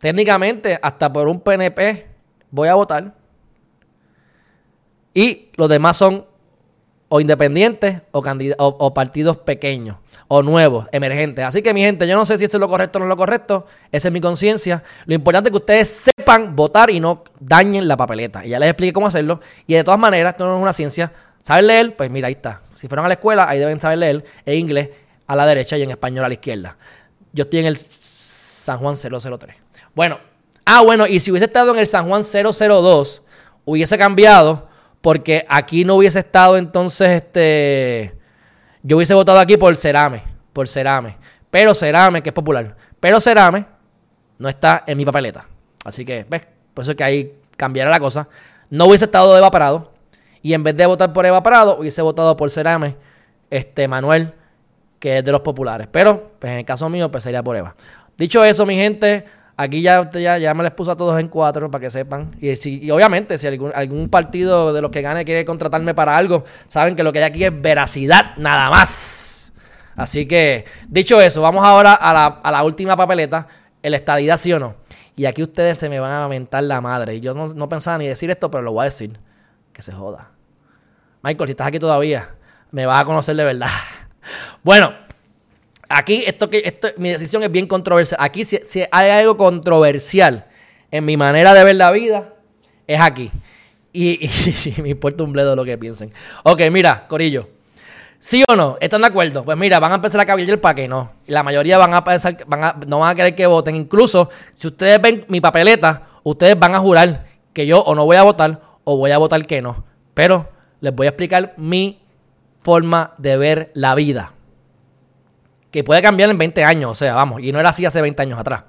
Speaker 1: técnicamente hasta por un PNP voy a votar. Y los demás son o independientes o, o, partidos pequeños o nuevos, emergentes. Así que mi gente, yo no sé si eso es lo correcto o no es lo correcto, esa es mi conciencia. Lo importante es que ustedes sepan votar y no dañen la papeleta. Y ya les expliqué cómo hacerlo. Y de todas maneras, esto no es una ciencia. ¿Saben leer? Pues mira, ahí está. Si fueron a la escuela, ahí deben saber leer en inglés a la derecha y en español a la izquierda. Yo estoy en el San Juan 003. Bueno, ah, bueno, y si hubiese estado en el San Juan 002, hubiese cambiado porque aquí no hubiese estado entonces, este, yo hubiese votado aquí por Cerame, por Cerame. Pero Cerame, que es popular, pero Cerame no está en mi papeleta. Así que, ¿ves? Por eso es que ahí cambiará la cosa. No hubiese estado de Eva Prado. Y en vez de votar por Eva Prado, hubiese votado por Cerame, este, Manuel, que es de los populares. Pero, pues en el caso mío, pues sería por Eva. Dicho eso, mi gente, Aquí ya, ya, ya me les puso a todos en cuatro para que sepan. Y, si, obviamente, si algún, algún partido de los que gane quiere contratarme para algo, saben que lo que hay aquí es veracidad nada más. Así que, dicho eso, vamos ahora a la, a la última papeleta, el estadidad sí o no. Y aquí ustedes se me van a mentar la madre. Y yo no, no pensaba ni decir esto, pero lo voy a decir. Que se joda. Michael, si estás aquí todavía, me vas a conocer de verdad. (laughs) Bueno, aquí esto que esto, mi decisión es bien controversial. Aquí si, si hay algo controversial en mi manera de ver la vida, es aquí. Y, (laughs) y, me importa un bledo lo que piensen. Ok, mira, Corillo. ¿Sí o no? ¿Están de acuerdo? Pues mira, van a empezar a cabildear para que no. La mayoría van a pensar, van a, no van a querer que voten. Incluso, si ustedes ven mi papeleta, ustedes van a jurar que yo o no voy a votar o voy a votar que no. Pero les voy a explicar mi forma de ver la vida. Que puede cambiar en 20 años, o sea, vamos, y no era así hace 20 años atrás.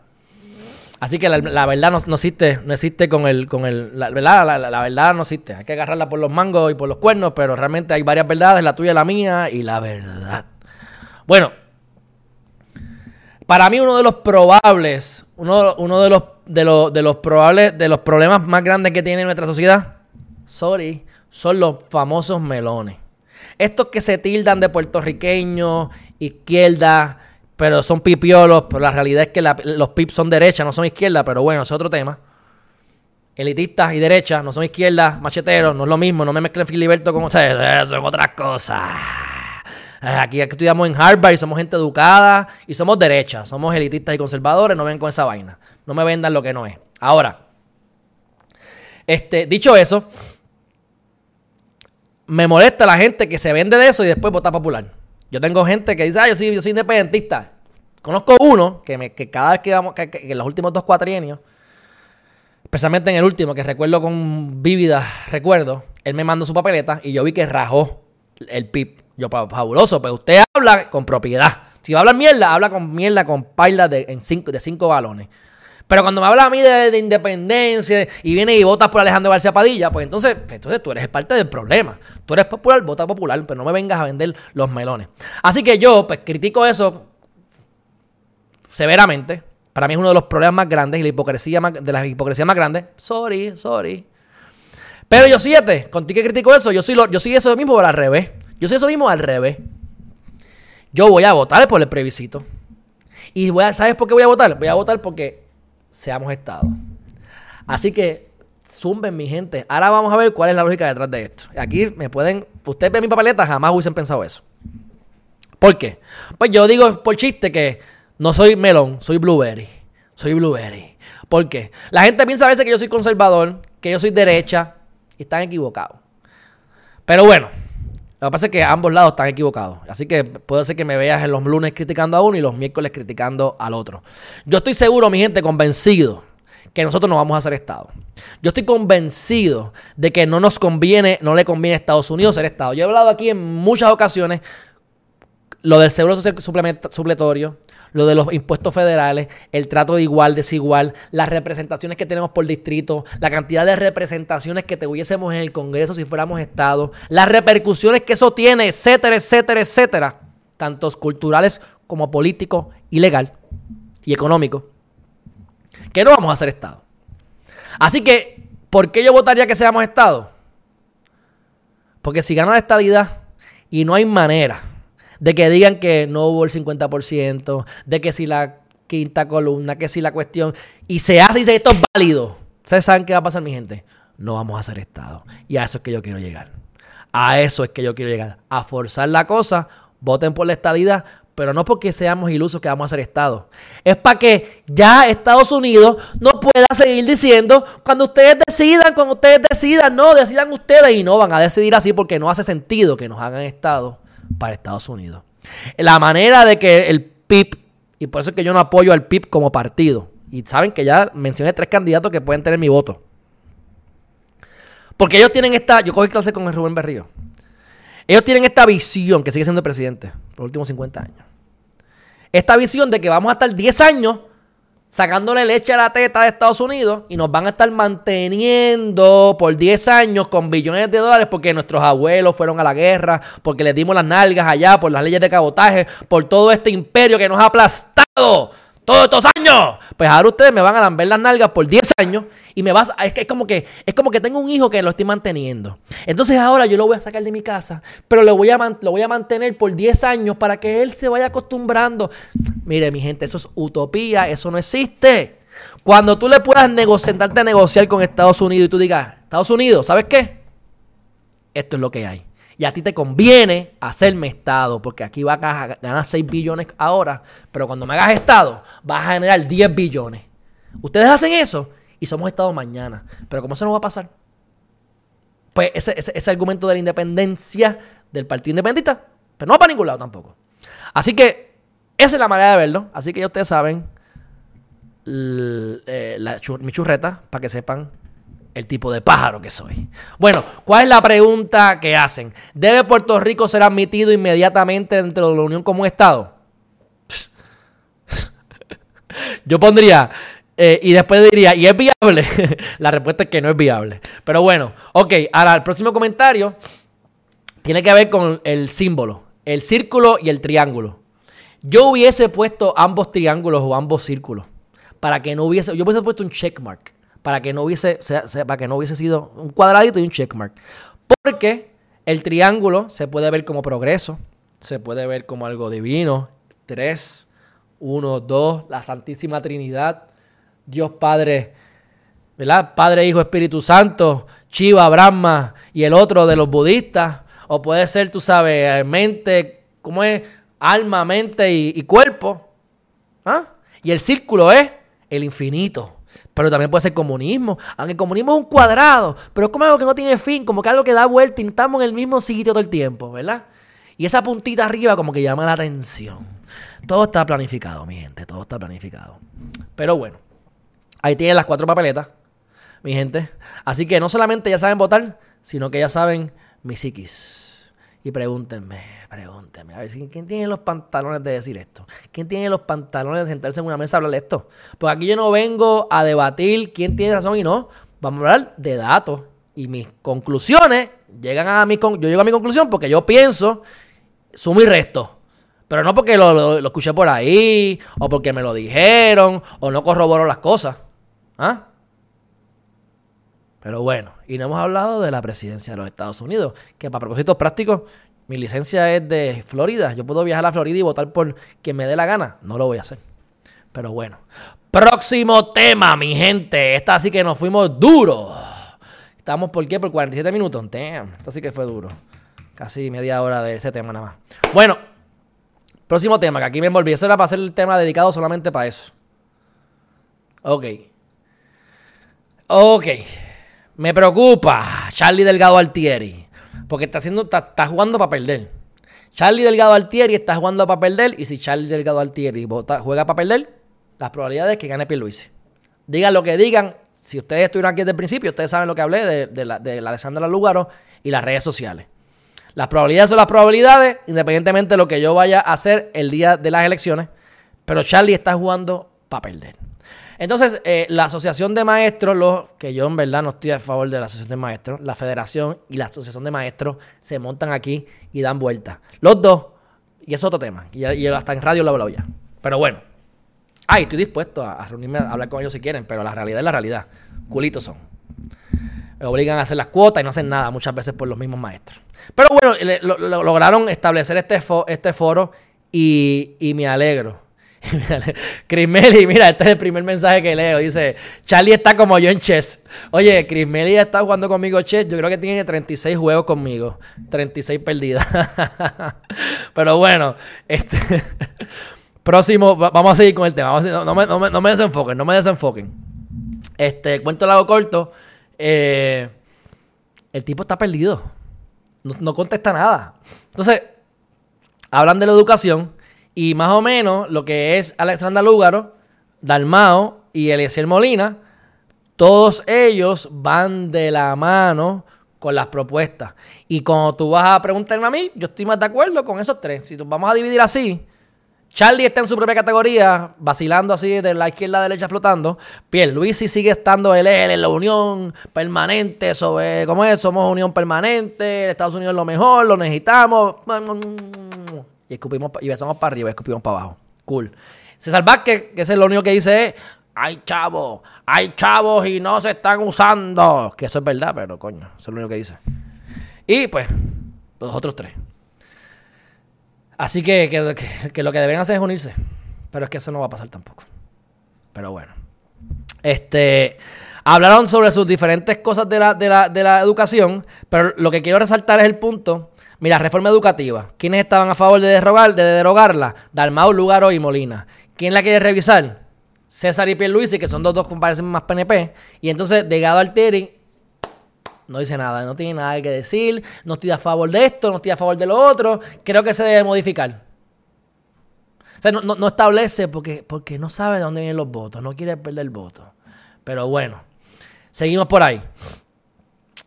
Speaker 1: Así que la, verdad no, existe, no existe con el, con el, la verdad, la, verdad no existe. Hay que agarrarla por los mangos y por los cuernos, pero realmente hay varias verdades, la tuya, la mía y la verdad. Bueno, para mí uno de los probables, uno, uno de los de los, de los probables, de los problemas más grandes que tiene nuestra sociedad, sorry, son los famosos melones. Estos que se tildan de puertorriqueños, izquierda, pero son pipiolos, pero la realidad es que los pips son derecha, no son izquierda, pero bueno, es otro tema. Elitistas y derecha, no son izquierdas, macheteros, no es lo mismo, no me mezclen Filiberto con ustedes, son otras cosas. Eh, aquí, estudiamos en Harvard y somos gente educada y somos derecha, somos elitistas y conservadores, no ven con esa vaina, no me vendan lo que no es. Ahora, este, dicho eso, me molesta la gente que se vende de eso y después vota popular. Yo tengo gente que dice, ah, yo soy, yo soy independentista. Conozco uno que, me, que cada vez que vamos, que, en los últimos dos cuatrienios, especialmente en el último, que recuerdo con vívida recuerdo, él me mandó su papeleta y yo vi que rajó el PIB. Yo, fabuloso, pero usted habla con propiedad. Si va a hablar mierda, habla con mierda, con pailas de, en cinco, de cinco balones. Pero cuando me habla a mí de, independencia y viene y votas por Alejandro García Padilla, pues entonces, pues entonces tú eres parte del problema. Tú eres popular, vota popular, pero no me vengas a vender los melones. Así que yo, pues critico eso severamente. Para mí es uno de los problemas más grandes y la hipocresía más, de las hipocresías más grandes. Sorry, sorry. Pero yo siete, contigo que critico eso, yo soy, lo, yo soy eso mismo pero al revés. Yo soy eso mismo al revés. Yo voy a votar por el plebiscito. Y voy a, ¿sabes por qué voy a votar? Voy a votar porque seamos Estado. Así que zumben mi gente. Ahora vamos a ver cuál es la lógica detrás de esto. Aquí me pueden, ustedes ven mi papeleta, jamás hubiesen pensado eso. ¿Por qué? Pues yo digo por chiste que no soy melón, soy blueberry. Soy blueberry. ¿Por qué? La gente piensa a veces que yo soy conservador, que yo soy derecha, y están equivocados. Pero bueno, lo que pasa es que ambos lados están equivocados. Así que puede ser que me veas en los lunes criticando a uno y los miércoles criticando al otro. Yo estoy seguro, mi gente, convencido que nosotros no vamos a hacer Estado. Yo estoy convencido de que no nos conviene, no le conviene a Estados Unidos ser Estado. Yo he hablado aquí en muchas ocasiones lo del seguro social supletorio, lo de los impuestos federales, el trato de igual, desigual, las representaciones que tenemos por distrito, la cantidad de representaciones que tuviésemos en el Congreso si fuéramos Estado, las repercusiones que eso tiene, etcétera, etcétera, etcétera, tantos culturales como político y legal y económico, que no vamos a ser Estado. Así que, ¿por qué yo votaría que seamos Estado? Porque si gana la estadidad y no hay manera de que digan que no hubo el 50%, de que si la quinta columna, que si la cuestión, y se hace y dice esto es válido. ¿Ustedes saben qué va a pasar, mi gente? No vamos a hacer Estado. Y a eso es que yo quiero llegar. A eso es que yo quiero llegar. A forzar la cosa, voten por la estadidad, pero no porque seamos ilusos que vamos a ser Estado. Es para que ya Estados Unidos no pueda seguir diciendo cuando ustedes decidan, cuando ustedes decidan, no, decidan ustedes y no van a decidir así porque no hace sentido que nos hagan Estado para Estados Unidos. La manera de que el PIB, y por eso es que yo no apoyo al PIB como partido, y saben que ya mencioné tres candidatos que pueden tener mi voto. Porque ellos tienen esta, yo cogí clase con el Rubén Berrío, ellos tienen esta visión que sigue siendo el presidente por los últimos 50 años. Esta visión de que vamos a estar 10 años sacándole leche a la teta de Estados Unidos y nos van a estar manteniendo por 10 años con billones de dólares porque nuestros abuelos fueron a la guerra, porque les dimos las nalgas allá por las leyes de cabotaje, por todo este imperio que nos ha aplastado todos estos años. Pues ahora ustedes me van a lamber las nalgas por 10 años y me vas es que es como que es como que tengo un hijo que lo estoy manteniendo. Entonces ahora yo lo voy a sacar de mi casa, pero lo voy a lo voy a mantener por 10 años para que él se vaya acostumbrando. Mire, mi gente, eso es utopía, eso no existe. Cuando tú le puedas sentarte a negociar con Estados Unidos y tú digas, Estados Unidos, ¿sabes qué? Esto es lo que hay. Y a ti te conviene hacerme Estado, porque aquí vas a ganar 6 billones ahora, pero cuando me hagas Estado, vas a generar 10 billones. Ustedes hacen eso y somos Estado mañana. Pero como eso no va a pasar, pues ese, ese, argumento de la independencia del Partido Independentista, pero no va para ningún lado tampoco. Así que esa es la manera de verlo. Así que ya ustedes saben eh, mi churreta para que sepan el tipo de pájaro que soy. Bueno, ¿cuál es la pregunta que hacen? ¿Debe Puerto Rico ser admitido inmediatamente dentro de la Unión como Estado? (laughs) Yo pondría, eh, y después diría, ¿y es viable? (laughs) la respuesta es que no es viable. Pero bueno, ok, ahora el próximo comentario tiene que ver con el símbolo, el círculo y el triángulo. Yo hubiese puesto ambos triángulos o ambos círculos para que no hubiese, yo hubiese puesto un checkmark para que no hubiese, para que no hubiese sido un cuadradito y un checkmark. Porque el triángulo se puede ver como progreso, se puede ver como algo divino. Tres, uno, dos, la Santísima Trinidad, Dios Padre, ¿verdad? Padre, Hijo, Espíritu Santo, Chiva, Brahma y el otro de los budistas. O puede ser, tú sabes, mente, ¿cómo es? Alma, mente y, y cuerpo. ¿Ah? Y el círculo es el infinito. Pero también puede ser comunismo. Aunque el comunismo es un cuadrado, pero es como algo que no tiene fin, como que algo que da vuelta y estamos en el mismo sitio todo el tiempo, ¿verdad? Y esa puntita arriba como que llama la atención. Todo está planificado, mi gente, todo está planificado. Pero bueno, ahí tienen las cuatro papeletas, mi gente. Así que no solamente ya saben votar, sino que ya saben mi psiquis. Y pregúntenme, pregúntenme, a ver, ¿quién tiene los pantalones de decir esto? ¿Quién tiene los pantalones de sentarse en una mesa a hablar de esto? Pues aquí yo no vengo a debatir quién tiene razón y no. Vamos a hablar de datos. Y mis conclusiones llegan a mi... Yo llego a mi conclusión porque yo pienso, sumo y resto. Pero no porque lo, escuché por ahí, o porque me lo dijeron, o no corroboro las cosas. ¿Ah? Pero bueno, y no hemos hablado de la presidencia de los Estados Unidos, que para propósitos prácticos, mi licencia es de Florida. Yo puedo viajar a Florida y votar por quien me dé la gana. No lo voy a hacer. Pero bueno. Próximo tema, mi gente. Esta sí que nos fuimos duro. Estamos por qué? Por 47 minutos. Damn. Esta sí que fue duro. Casi media hora de ese tema nada más. Bueno, próximo tema, que aquí me envolví. Eso era para hacer el tema dedicado solamente para eso. Ok. Ok. Me preocupa Charlie Delgado Altieri. Porque está haciendo, está, jugando para perder. Charlie Delgado Altieri está jugando para perder. Y si Charlie Delgado Altieri juega para perder, las probabilidades es que gane Pierluisi. Digan lo que digan. Si ustedes estuvieron aquí desde el principio, ustedes saben lo que hablé de, de la, de la Alexandra Lugaro y las redes sociales. Las probabilidades son las probabilidades, independientemente de lo que yo vaya a hacer el día de las elecciones. Pero Charlie está jugando para perder. Entonces, eh, la asociación de maestros, los, que yo en verdad no estoy a favor de la asociación de maestros, la federación y la asociación de maestros se montan aquí y dan vueltas. Los dos, y es otro tema, y, hasta en radio lo hablo ya. Pero bueno, ay, estoy dispuesto a, reunirme a hablar con ellos si quieren, pero la realidad es la realidad. Culitos son. Obligan a hacer las cuotas y no hacen nada muchas veces por los mismos maestros. Pero bueno, lograron establecer este, este foro y me alegro. (laughs) Chris mira, este es el primer mensaje que leo. Dice, Charlie está como yo en chess. Oye, Chris Melly está jugando conmigo chess. Yo creo que tiene 36 juegos conmigo. 36 perdidas. (laughs) Pero bueno, este... (laughs) Próximo, vamos a seguir con el tema. no, me, no, me, desenfoquen, no me desenfoquen. Este, cuento largo corto. Eh, el tipo está perdido. No, no contesta nada. Entonces, hablan de la educación y más o menos lo que es Alexandra Lúgaro, Dalmao y Eliezer Molina, todos ellos van de la mano con las propuestas. Y cuando tú vas a preguntarme a mí, yo estoy más de acuerdo con esos tres. Si vamos a dividir así, Charlie está en su propia categoría, vacilando así de la izquierda a la derecha flotando. Pierre Luis sí sigue estando él, en la unión permanente sobre cómo es, somos unión permanente, Estados Unidos es lo mejor, lo necesitamos y escupimos y besamos para arriba y escupimos para abajo. Cool. César Vázquez, que es lo único que dice es, hay chavos, hay chavos y no se están usando. Que eso es verdad, pero coño, eso es lo único que dice. Y pues, los otros tres. Así que, que, lo que deben hacer es unirse. Pero es que eso no va a pasar tampoco. Pero bueno. Este. Hablaron sobre sus diferentes cosas de la, de la, de la educación. Pero lo que quiero resaltar es el punto Mira, reforma educativa. ¿Quiénes estaban a favor de, derogar, de derogarla? Dalmau, Lugaro y Molina. ¿Quién la quiere revisar? César y Pierluisi, que son dos, que parecen más PNP. Y entonces, Degado Alteri no dice nada, no tiene nada que decir, no estoy a favor de esto, no estoy a favor de lo otro, creo que se debe modificar. O sea, no, establece porque, porque no sabe de dónde vienen los votos, no quiere perder el voto. Pero bueno, seguimos por ahí.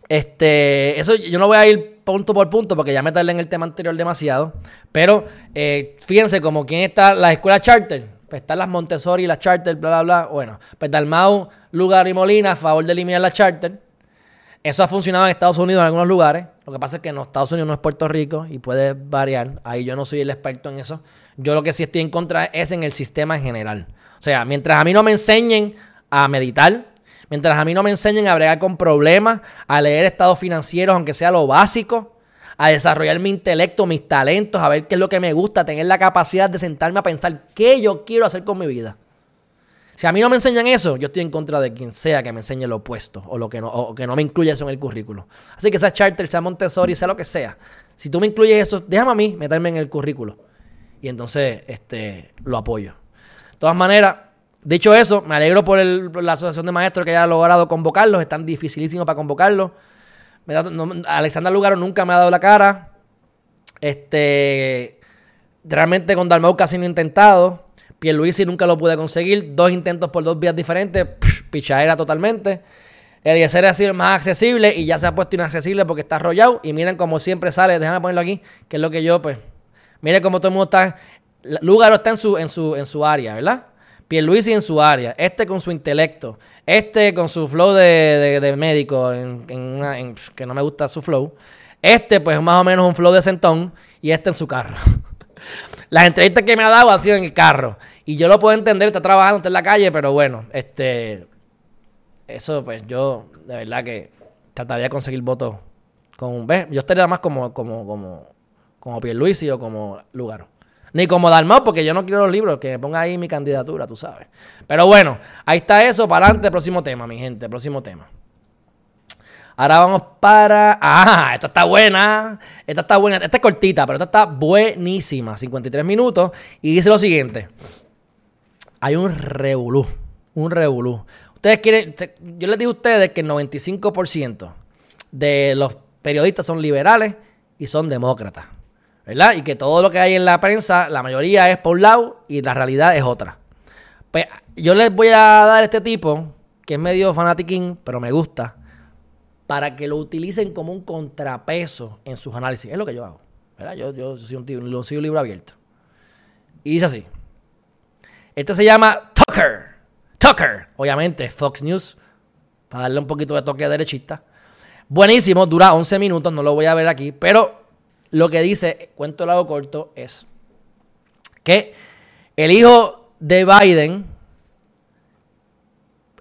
Speaker 1: Este, eso yo no voy a ir punto por punto porque ya me tardé en el tema anterior demasiado. Pero eh, fíjense como quién está la escuela charter. Pues están las Montessori, las charter, bla, bla, bla. Bueno, pues Dalmau, Lugar y Molina a favor de eliminar la charter. Eso ha funcionado en Estados Unidos en algunos lugares. Lo que pasa es que en Estados Unidos no es Puerto Rico y puede variar. Ahí yo no soy el experto en eso. Yo lo que sí estoy en contra es en el sistema en general. O sea, mientras a mí no me enseñen a meditar, mientras a mí no me enseñen a bregar con problemas, a leer estados financieros, aunque sea lo básico, a desarrollar mi intelecto, mis talentos, a ver qué es lo que me gusta, tener la capacidad de sentarme a pensar qué yo quiero hacer con mi vida. Si a mí no me enseñan eso, yo estoy en contra de quien sea que me enseñe lo opuesto o, lo que, no, o que no me incluya eso en el currículo. Así que sea charter, sea Montessori, sea lo que sea. Si tú me incluyes eso, déjame a mí meterme en el currículo. Y entonces este, lo apoyo. De todas maneras, dicho eso, me alegro por, la asociación de maestros que haya logrado convocarlos. Están dificilísimos para convocarlos. Alexander Lugaro nunca me ha dado la cara. Este, realmente con Dalmau casi no he intentado. Pierluisi nunca lo pude conseguir. Dos intentos por dos vías diferentes. pichadera totalmente. El Eliezer ha sido más accesible y ya se ha puesto inaccesible porque está arrollado. Y miren como siempre sale, déjame ponerlo aquí, que es lo que yo, pues. Miren cómo todo el mundo está. Lugaro está en su, en su, en su área, ¿verdad? Pierluisi en su área. Este con su intelecto. Este con su flow de, médico, en, que no me gusta su flow. Este, pues más o menos un flow de centón. Y este en su carro. (laughs) Las entrevistas que me ha dado ha sido en el carro. Y yo lo puedo entender, está trabajando, está en la calle, pero bueno, este. Eso, pues yo, de verdad que trataría de conseguir votos con. ¿Ves? Yo estaría más como, como, como, como Pierluisi o como Lugaro. Ni como Dalmau, porque yo no quiero los libros, que me ponga ahí mi candidatura, tú sabes. Pero bueno, ahí está eso. Para adelante, próximo tema, mi gente, próximo tema. Ahora vamos para. Ah, esta está buena. Esta está buena. Esta es cortita, pero esta está buenísima. 53 minutos. Y dice lo siguiente: Hay un revolú. Un revolú. Ustedes quieren. Yo les digo a ustedes que el 95% de los periodistas son liberales y son demócratas. ¿Verdad? Y que todo lo que hay en la prensa, la mayoría es por un lado y la realidad es otra. Pues yo les voy a dar este tipo, que es medio fanatiquín, pero me gusta para que lo utilicen como un contrapeso en sus análisis. Es lo que yo hago. Yo, yo soy un, tío, soy un libro abierto. Y dice así. Este se llama Tucker. Tucker. Obviamente, Fox News. Para darle un poquito de toque derechista. Buenísimo, dura 11 minutos, no lo voy a ver aquí. Pero lo que dice, cuento lado corto, es que el hijo de Biden,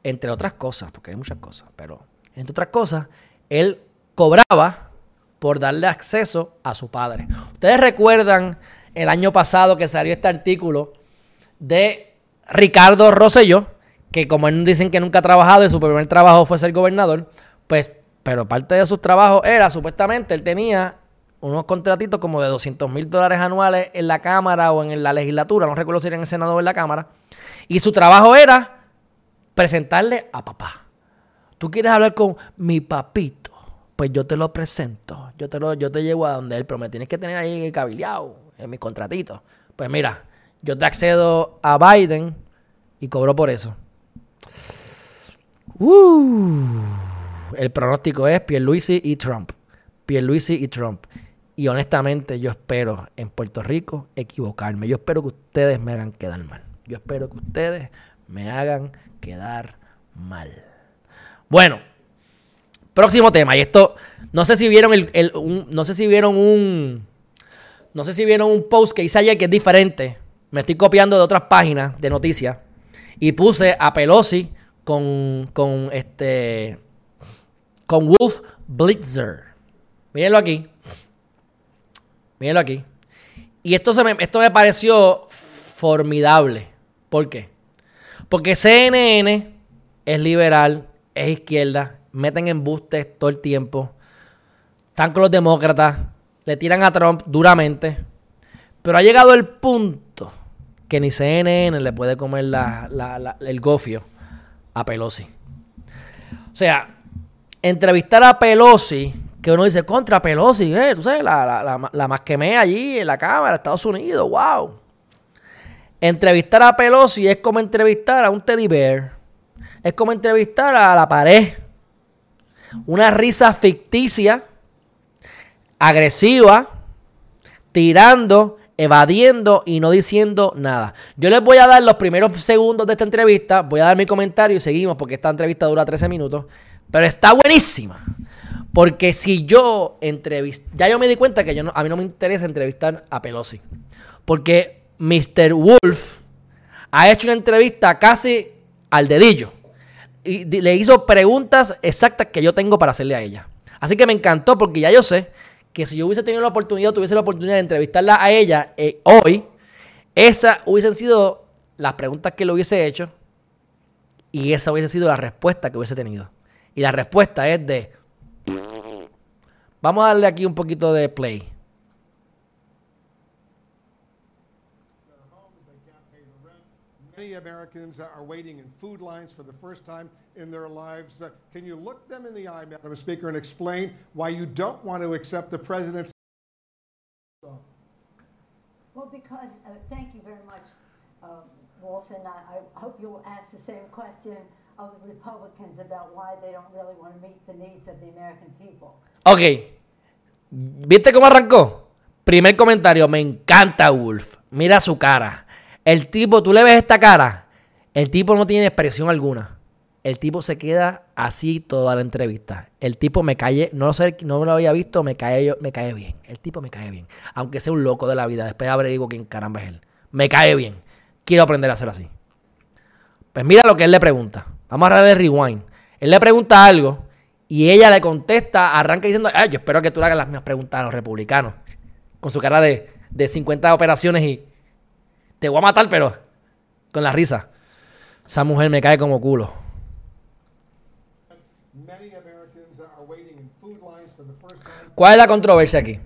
Speaker 1: entre otras cosas, porque hay muchas cosas, pero entre otras cosas, él cobraba por darle acceso a su padre. Ustedes recuerdan el año pasado que salió este artículo de Ricardo Rosselló, que como dicen que nunca ha trabajado y su primer trabajo fue ser gobernador, pues, pero parte de sus trabajos era, supuestamente, él tenía unos contratitos como de 200 mil dólares anuales en la Cámara o en la legislatura, no recuerdo si era en el Senado o en la Cámara, y su trabajo era presentarle a papá. Tú quieres hablar con mi papito, pues yo te lo presento. Yo te lo, yo te llevo a donde él, pero me tienes que tener ahí el cabildeado, en mi contratito. Pues mira, yo te accedo a Biden y cobro por eso. Uh, el pronóstico es Pierluisi y Trump. Pierluisi y Trump. Y honestamente yo espero en Puerto Rico equivocarme. Yo espero que ustedes me hagan quedar mal. Yo espero que ustedes me hagan quedar mal. Bueno, próximo tema. Y esto, no sé si vieron el, no sé si vieron un, no sé si vieron un post que hice ayer que es diferente. Me estoy copiando de otras páginas de noticias y puse a Pelosi con, con este, con Wolf Blitzer. Mírenlo aquí. Mírenlo aquí. Y esto, se me, esto me pareció formidable. ¿Por qué? Porque CNN es liberal, es izquierda, meten embustes todo el tiempo, están con los demócratas, le tiran a Trump duramente, pero ha llegado el punto que ni CNN le puede comer el gofio a Pelosi. O sea, entrevistar a Pelosi, que uno dice contra Pelosi, tú sabes, la, la, más quemé allí en la Cámara, Estados Unidos, wow. Entrevistar a Pelosi es como entrevistar a un teddy bear. Es como entrevistar a la pared. Una risa ficticia, agresiva, tirando, evadiendo y no diciendo nada. Yo les voy a dar los primeros segundos de esta entrevista, voy a dar mi comentario y seguimos porque esta entrevista dura 13 minutos, pero está buenísima. Porque si yo entrevisto, ya yo me di cuenta que a mí no me interesa entrevistar a Pelosi. Porque Mr. Wolf ha hecho una entrevista casi al dedillo. Y le hizo preguntas exactas que yo tengo para hacerle a ella. Así que me encantó porque ya yo sé que si yo hubiese tenido la oportunidad, tuviese la oportunidad de entrevistarla a ella eh, hoy, esas hubiesen sido las preguntas que le hubiese hecho y esa hubiese sido la respuesta que hubiese tenido. Y la respuesta es de... Vamos a darle aquí un poquito de play. Many Americans are waiting in food lines for the first time in their lives. Uh, can you look them in the eye, Madam Speaker, and explain why you don't want to accept the president's?
Speaker 2: Well, because, uh, thank you very much, uh, Wolf, and I, I hope you'll ask the same question of Republicans about why they don't really want to meet the needs of the American people.
Speaker 1: Ok. ¿Viste cómo arrancó? Primer comentario, me encanta Wolf. Mira su cara. El tipo, tú le ves esta cara, el tipo no tiene expresión alguna. El tipo se queda así toda la entrevista. El tipo me cae, no sé, no lo había visto, me cae, me cae bien. El tipo me cae bien. Aunque sea un loco de la vida, después abre digo quién caramba es él. Me cae bien. Quiero aprender a hacer así. Pues mira lo que él le pregunta. Vamos a darle rewind. Él le pregunta algo y ella le contesta, arranca diciendo, Ay, yo espero que tú le hagas las mismas preguntas a los republicanos. Con su cara de, de 50 operaciones y te voy a matar, pero con la risa. Esa mujer me cae como culo. ¿Cuál es la controversia aquí?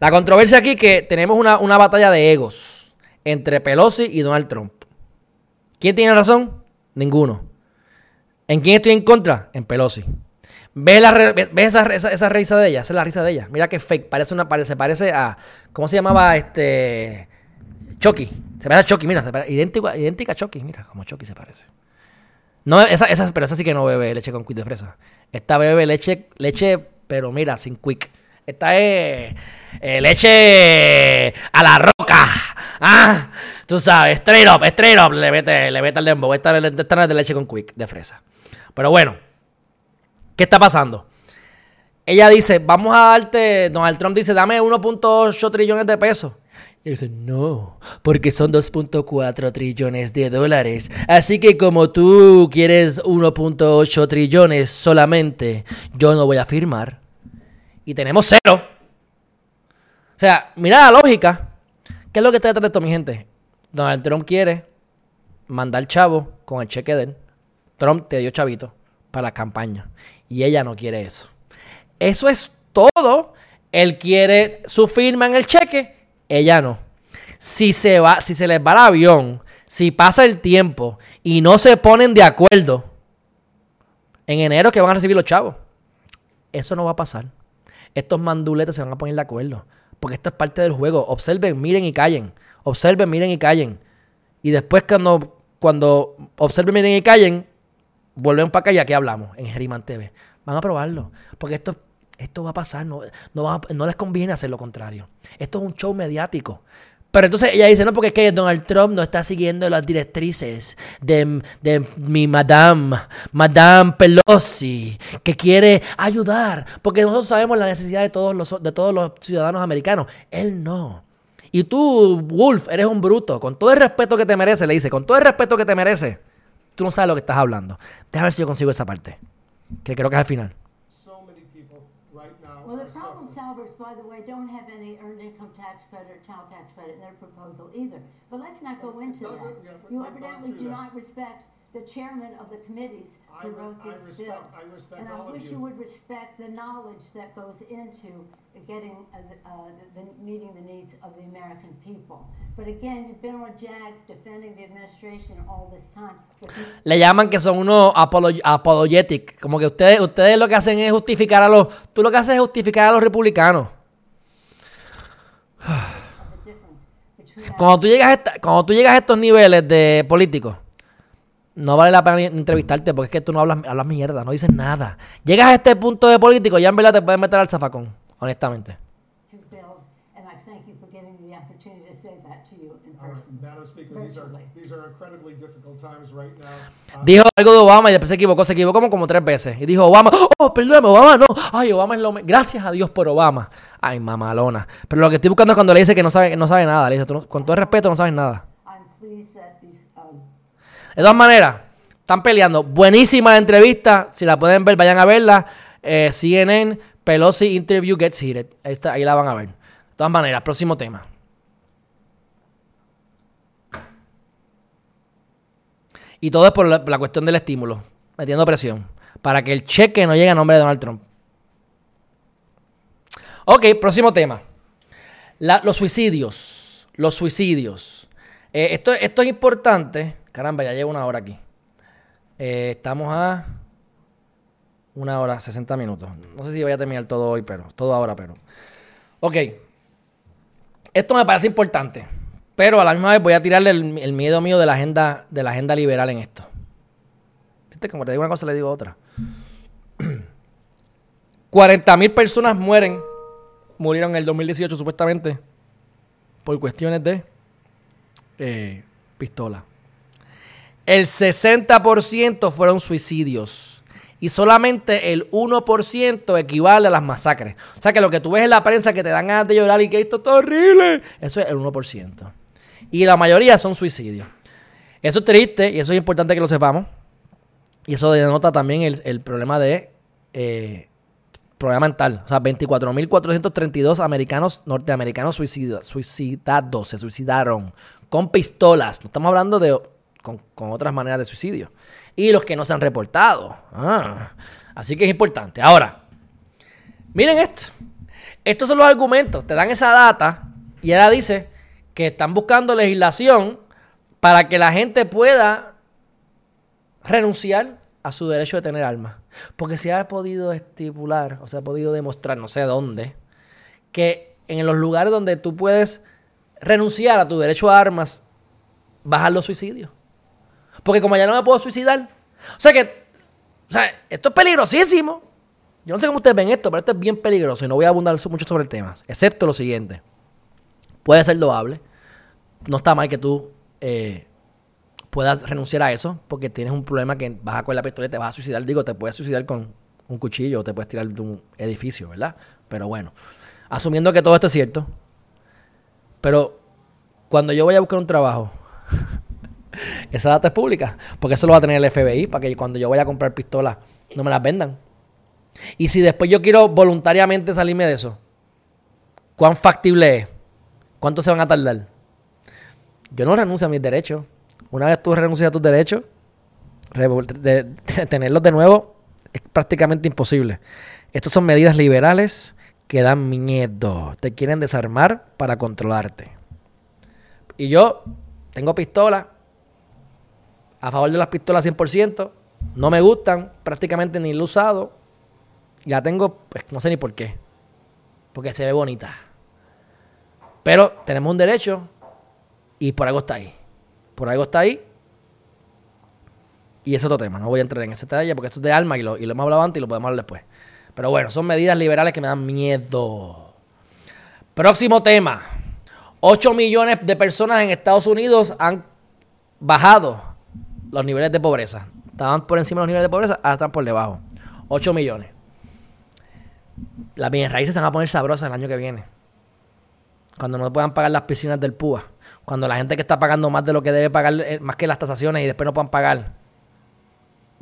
Speaker 1: La controversia aquí es que tenemos una, una batalla de egos entre Pelosi y Donald Trump. ¿Quién tiene razón? Ninguno. ¿En quién estoy en contra? En Pelosi. ¿Ves, la, ves esa, esa, risa de ella? Esa es la risa de ella. Mira que fake. Parece una, se parece a. ¿Cómo se llamaba este? Chucky. Se parece a Chucky, mira, se parece, idéntica, idéntica a Chucky, mira, como Chucky se parece. No, esa, esa, pero esa sí que no bebe leche con quick de fresa. Esta bebe leche, leche, pero mira, sin quick. Esta es eh, leche a la roca. Ah, tú sabes, straight up, straight up, le mete, le mete al dembow. Esta, esta es de leche con quick, de fresa. Pero bueno, ¿qué está pasando? Ella dice, vamos a darte, Donald Trump dice, dame 1.8 trillones de pesos. Y dice, no, porque son 2.4 trillones de dólares. Así que como tú quieres 1.8 trillones solamente, yo no voy a firmar. Y tenemos cero. O sea, mira la lógica. ¿Qué es lo que está detrás de esto, mi gente? Donald Trump quiere mandar chavo con el cheque de él. Trump te dio chavito para la campaña. Y ella no quiere eso. Eso es todo. Él quiere su firma en el cheque ella no. Si se, va, si se les va el avión, si pasa el tiempo y no se ponen de acuerdo, en enero que van a recibir los chavos. Eso no va a pasar. Estos manduletes se van a poner de acuerdo. Porque esto es parte del juego. Observen, miren y callen. Observen, miren y callen. Y después cuando, cuando observen, miren y callen, vuelven para acá y aquí hablamos en Geriman TV. Van a probarlo. Porque esto es esto va a pasar, no, no, les conviene hacer lo contrario. Esto es un show mediático. Pero entonces ella dice, no, porque es que Donald Trump no está siguiendo las directrices de, de, mi madame, Madame Pelosi, que quiere ayudar, porque nosotros sabemos la necesidad de todos los, de todos los ciudadanos americanos. Él no. Y tú, Wolf, eres un bruto, con todo el respeto que te merece, le dice, con todo el respeto que te merece, tú no sabes lo que estás hablando. Déjame ver si yo consigo esa parte, que creo que es al final. by the way, don't have any earned income tax credit or child tax credit in their proposal either. But let's not go into that. You evidently do not respect
Speaker 2: the chairman of the committees who
Speaker 3: I re-
Speaker 2: wrote
Speaker 3: I
Speaker 2: these
Speaker 3: respect-
Speaker 2: bills.
Speaker 3: I respect
Speaker 2: And I wish
Speaker 3: you.
Speaker 2: you would respect the knowledge that goes into getting, uh, the- uh, the, the- meeting the needs of the American people. But again, you've been on JAG defending the administration all this time. but you
Speaker 1: Le llaman que son unos apolo- apologetic. Como que ustedes, ustedes lo que hacen es justificar a los. Tú lo que haces es justificar a los republicanos.
Speaker 2: the difference between
Speaker 1: Cuando tú llegas a, esta- cuando tú llegas a estos niveles de políticos, no vale la pena entrevistarte porque es que tú no hablas, hablas mierda, no dices nada. Llegas a este punto de político, ya en verdad te puedes meter al zafacón, honestamente.
Speaker 3: Uh,
Speaker 1: Dijo algo de Obama y después se equivocó, se equivocó como, como tres veces. Y dijo Obama, oh, perdóname, Obama no. Ay, Obama es lo Gracias a Dios por Obama. Ay, mamalona. Pero lo que estoy buscando es cuando le dice que no sabe, no sabe nada. Le dice, "Tú con todo el respeto, no sabes nada.
Speaker 2: I'm pleased that these, um,
Speaker 1: De todas maneras, están peleando. Buenísima entrevista. Si la pueden ver, vayan a verla. Eh, CNN, Pelosi Interview Gets Heated. Ahí, la van a ver. De todas maneras, próximo tema. Y todo es por la, cuestión del estímulo, metiendo presión, para que el cheque no llegue a nombre de Donald Trump. Ok, próximo tema. Los suicidios. Los suicidios. Eh, esto es importante. Caramba, ya llevo una hora aquí. Eh, estamos a una hora, 60 minutos. No sé si voy a terminar todo hoy, pero todo ahora, pero. Ok. Esto me parece importante. Pero a la misma vez voy a tirarle el, miedo mío de la agenda, de la agenda liberal en esto. ¿Viste? Como te digo una cosa, le digo otra. (clears throat) 40 mil personas mueren, murieron en el 2018 supuestamente, por cuestiones de eh, pistola. El 60% fueron suicidios. Y solamente el 1% equivale a las masacres. O sea que lo que tú ves en la prensa que te dan ganas de llorar y que esto está horrible, eso es el 1%. Y la mayoría son suicidios. Eso es triste y eso es importante que lo sepamos. Y eso denota también el, el problema de eh, problema mental. O sea, 24.432 americanos norteamericanos suicida- suicidados, se suicidaron con pistolas. No estamos hablando de con, otras maneras de suicidio. Y los que no se han reportado. Ah, así que es importante. Ahora, miren esto. Estos son los argumentos. Te dan esa data y ella dice que están buscando legislación para que la gente pueda renunciar a su derecho de tener armas. Porque se ha podido estipular, o se ha podido demostrar, no sé dónde, que en los lugares donde tú puedes renunciar a tu derecho a armas, bajar los suicidios. Porque como ya no me puedo suicidar, o sea que, o sea, esto es peligrosísimo. Yo no sé cómo ustedes ven esto, pero esto es bien peligroso y no voy a abundar mucho sobre el tema, excepto lo siguiente. Puede ser loable, no está mal que tú eh, puedas renunciar a eso porque tienes un problema que vas a coger la pistola y te vas a suicidar. Digo, te puedes suicidar con un cuchillo o te puedes tirar de un edificio, ¿verdad? Pero bueno, asumiendo que todo esto es cierto, pero cuando yo vaya a buscar un trabajo, (laughs) esa data es pública, porque eso lo va a tener el FBI para que cuando yo vaya a comprar pistolas no me las vendan. Y si después yo quiero voluntariamente salirme de eso, ¿cuán factible es? ¿Cuánto se van a tardar? Yo no renuncio a mis derechos. Una vez tú renuncias a tus derechos, de- (laughs) tenerlos de nuevo es prácticamente imposible. Estas son medidas liberales que dan miedo. Te quieren desarmar para controlarte. Y yo tengo pistola. A favor de las pistolas 100%. No me gustan. Prácticamente ni lo he usado. Ya tengo, pues no sé ni por qué. Porque se ve bonita. Pero tenemos un derecho y por algo está ahí. Por algo está ahí. Y es otro tema. No voy a entrar en ese detalle porque esto es de alma y lo, y lo hemos hablado antes y lo podemos hablar después. Pero bueno, son medidas liberales que me dan miedo. Próximo tema. 8 millones de personas en Estados Unidos han bajado los niveles de pobreza. Estaban por encima de los niveles de pobreza, ahora están por debajo. 8 millones. Las bienes raíces se van a poner sabrosas el año que viene. Cuando no puedan pagar las piscinas del PUA. Cuando la gente que está pagando más de lo que debe pagar, eh, más que las tasaciones y después no puedan pagar.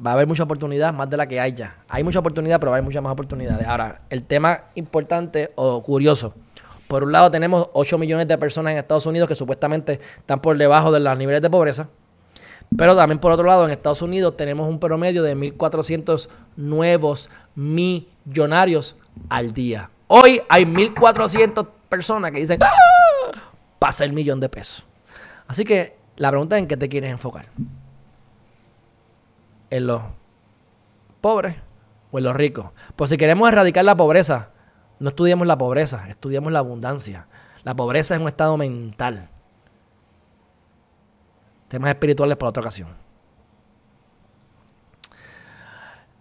Speaker 1: Va a haber mucha oportunidad, más de la que hay ya. Hay mucha oportunidad, pero va a haber muchas más oportunidades. Ahora, el tema importante o curioso. Por un lado, tenemos 8 millones de personas en Estados Unidos que supuestamente están por debajo de los niveles de pobreza. Pero también por otro lado, en Estados Unidos tenemos un promedio de 1.400 nuevos millonarios al día. Hoy hay 1.400 personas que dicen, ¡Ah! pasa el millón de pesos. Así que la pregunta es en qué te quieres enfocar. ¿En los pobres o en los ricos? Pues si queremos erradicar la pobreza, no estudiamos la pobreza, estudiamos la abundancia. La pobreza es un estado mental. Temas espirituales para otra ocasión.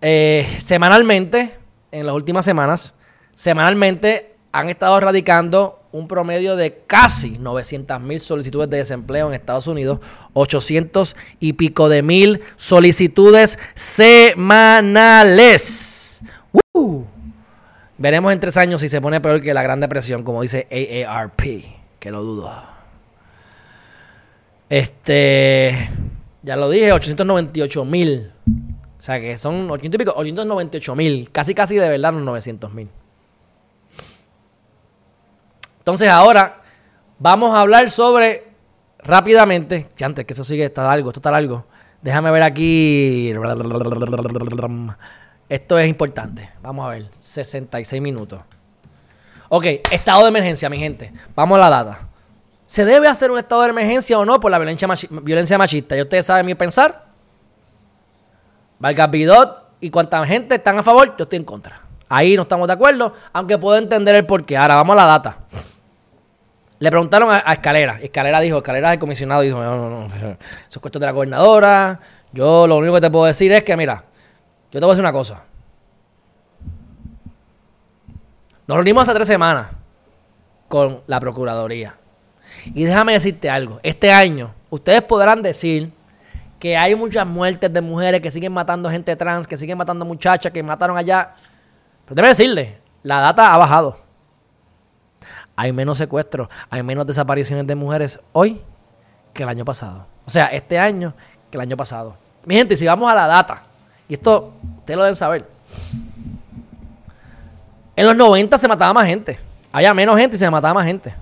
Speaker 1: Eh, semanalmente, en las últimas semanas, semanalmente han estado radicando un promedio de casi 900 mil solicitudes de desempleo en Estados Unidos, 800 y pico de mil solicitudes semanales. Veremos en tres años si se pone peor que la Gran Depresión, como dice AARP, que lo dudo. Este, ya lo dije, 898 mil. O sea que son 800 y pico, 898 mil, casi casi de verdad los 900 mil. Entonces ahora vamos a hablar sobre rápidamente, ya antes que eso sigue, está algo, esto está algo. Déjame ver aquí. Esto es importante. Vamos a ver, 66 minutos. Ok, estado de emergencia, mi gente. Vamos a la data. ¿Se debe hacer un estado de emergencia o no por la violencia, machista? Y ustedes saben mi pensar. Valga Bidot y cuánta gente están a favor, yo estoy en contra. Ahí no estamos de acuerdo, aunque puedo entender el porqué. Ahora vamos a la data. Le preguntaron a, Escalera. Escalera dijo, Escalera el comisionado dijo, no, no, no, (laughs) eso es cuestión de la gobernadora. Yo lo único que te puedo decir es que, mira, yo te voy a decir una cosa. Nos reunimos hace tres semanas con la Procuraduría. Y déjame decirte algo. Este año, ustedes podrán decir que hay muchas muertes de mujeres que siguen matando gente trans, que siguen matando muchachas, que mataron allá. Pero déjame decirle, la data ha bajado hay menos secuestros, hay menos desapariciones de mujeres hoy que el año pasado. O sea, este año que el año pasado. Mi gente, si vamos a la data, y esto ustedes lo deben saber. En los 90 se mataba más gente. Había menos gente y se mataba más gente.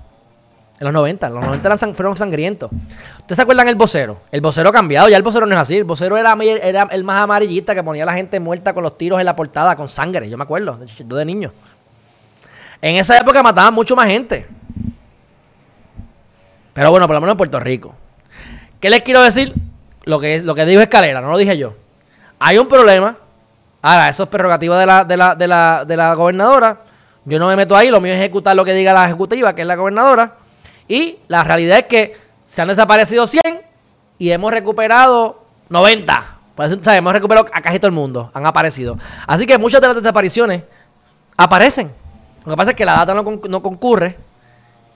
Speaker 1: En los 90, los 90 fueron sangrientos. ¿Ustedes se acuerdan el vocero? El vocero ha cambiado, ya el vocero no es así. El vocero era, el más amarillista que ponía a la gente muerta con los tiros en la portada con sangre. Yo me acuerdo, de niño. En esa época mataban mucho más gente. Pero bueno, por lo menos en Puerto Rico. ¿Qué les quiero decir? Lo que, lo que dijo Escalera, no lo dije yo. Hay un problema. Ahora, eso es prerrogativa de la, de la, de la, de la gobernadora. Yo no me meto ahí, lo mío es ejecutar lo que diga la ejecutiva, que es la gobernadora. Y la realidad es que se han desaparecido 100 y hemos recuperado 90. Por eso, hemos recuperado a casi todo el mundo, han aparecido. Así que muchas de las desapariciones aparecen. Lo que pasa es que la data no, no concurre.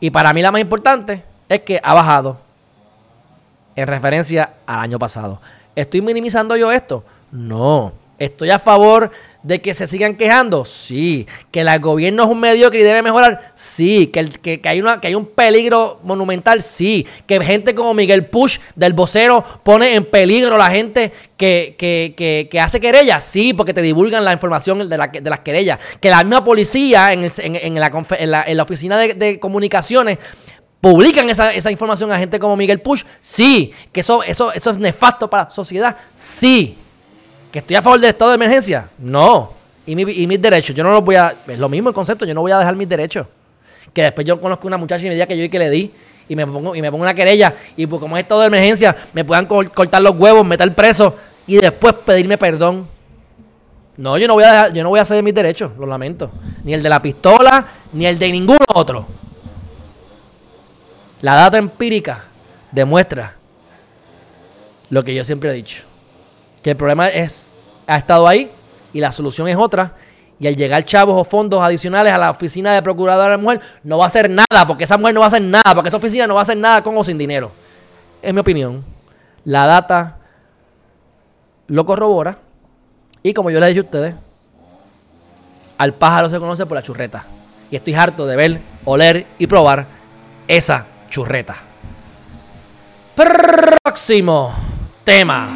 Speaker 1: Y para mí la más importante es que ha bajado en referencia al año pasado. ¿Estoy minimizando yo esto? No. ¿Estoy a favor de que se sigan quejando? Sí. ¿Que el gobierno es un mediocre y debe mejorar? Sí. ¿Que, que, hay una, que hay un peligro monumental? Sí. ¿Que gente como Miguel Push del vocero pone en peligro a la gente que, que, hace querellas? Sí, porque te divulgan la información de, las querellas. ¿Que la misma policía en, la, en la, oficina de, comunicaciones publican esa, esa, información a gente como Miguel Push? Sí. ¿Que eso, eso, eso es nefasto para la sociedad? Sí. ¿Que estoy a favor del estado de emergencia? No. Y, mis derechos, yo no los voy a. Es lo mismo el concepto, yo no voy a dejar mis derechos. Que después yo conozco una muchacha y me diga que yo y que le di y me pongo, y me pongo una querella y pues como es estado de emergencia, me puedan cortar los huevos, meter preso y después pedirme perdón. No, yo no voy a dejar, yo no voy a ceder mis derechos, lo lamento. Ni el de la pistola, ni el de ninguno otro. La data empírica demuestra lo que yo siempre he dicho el problema es, ha estado ahí y la solución es otra. Y al llegar chavos o fondos adicionales a la oficina de procuradora de la mujer, no va a hacer nada, porque esa mujer no va a hacer nada, porque esa oficina no va a hacer nada con o sin dinero. Es mi opinión. La data lo corrobora. Y como yo le he dicho a ustedes, al pájaro se conoce por la churreta. Y estoy harto de ver, oler y probar esa churreta. Próximo tema.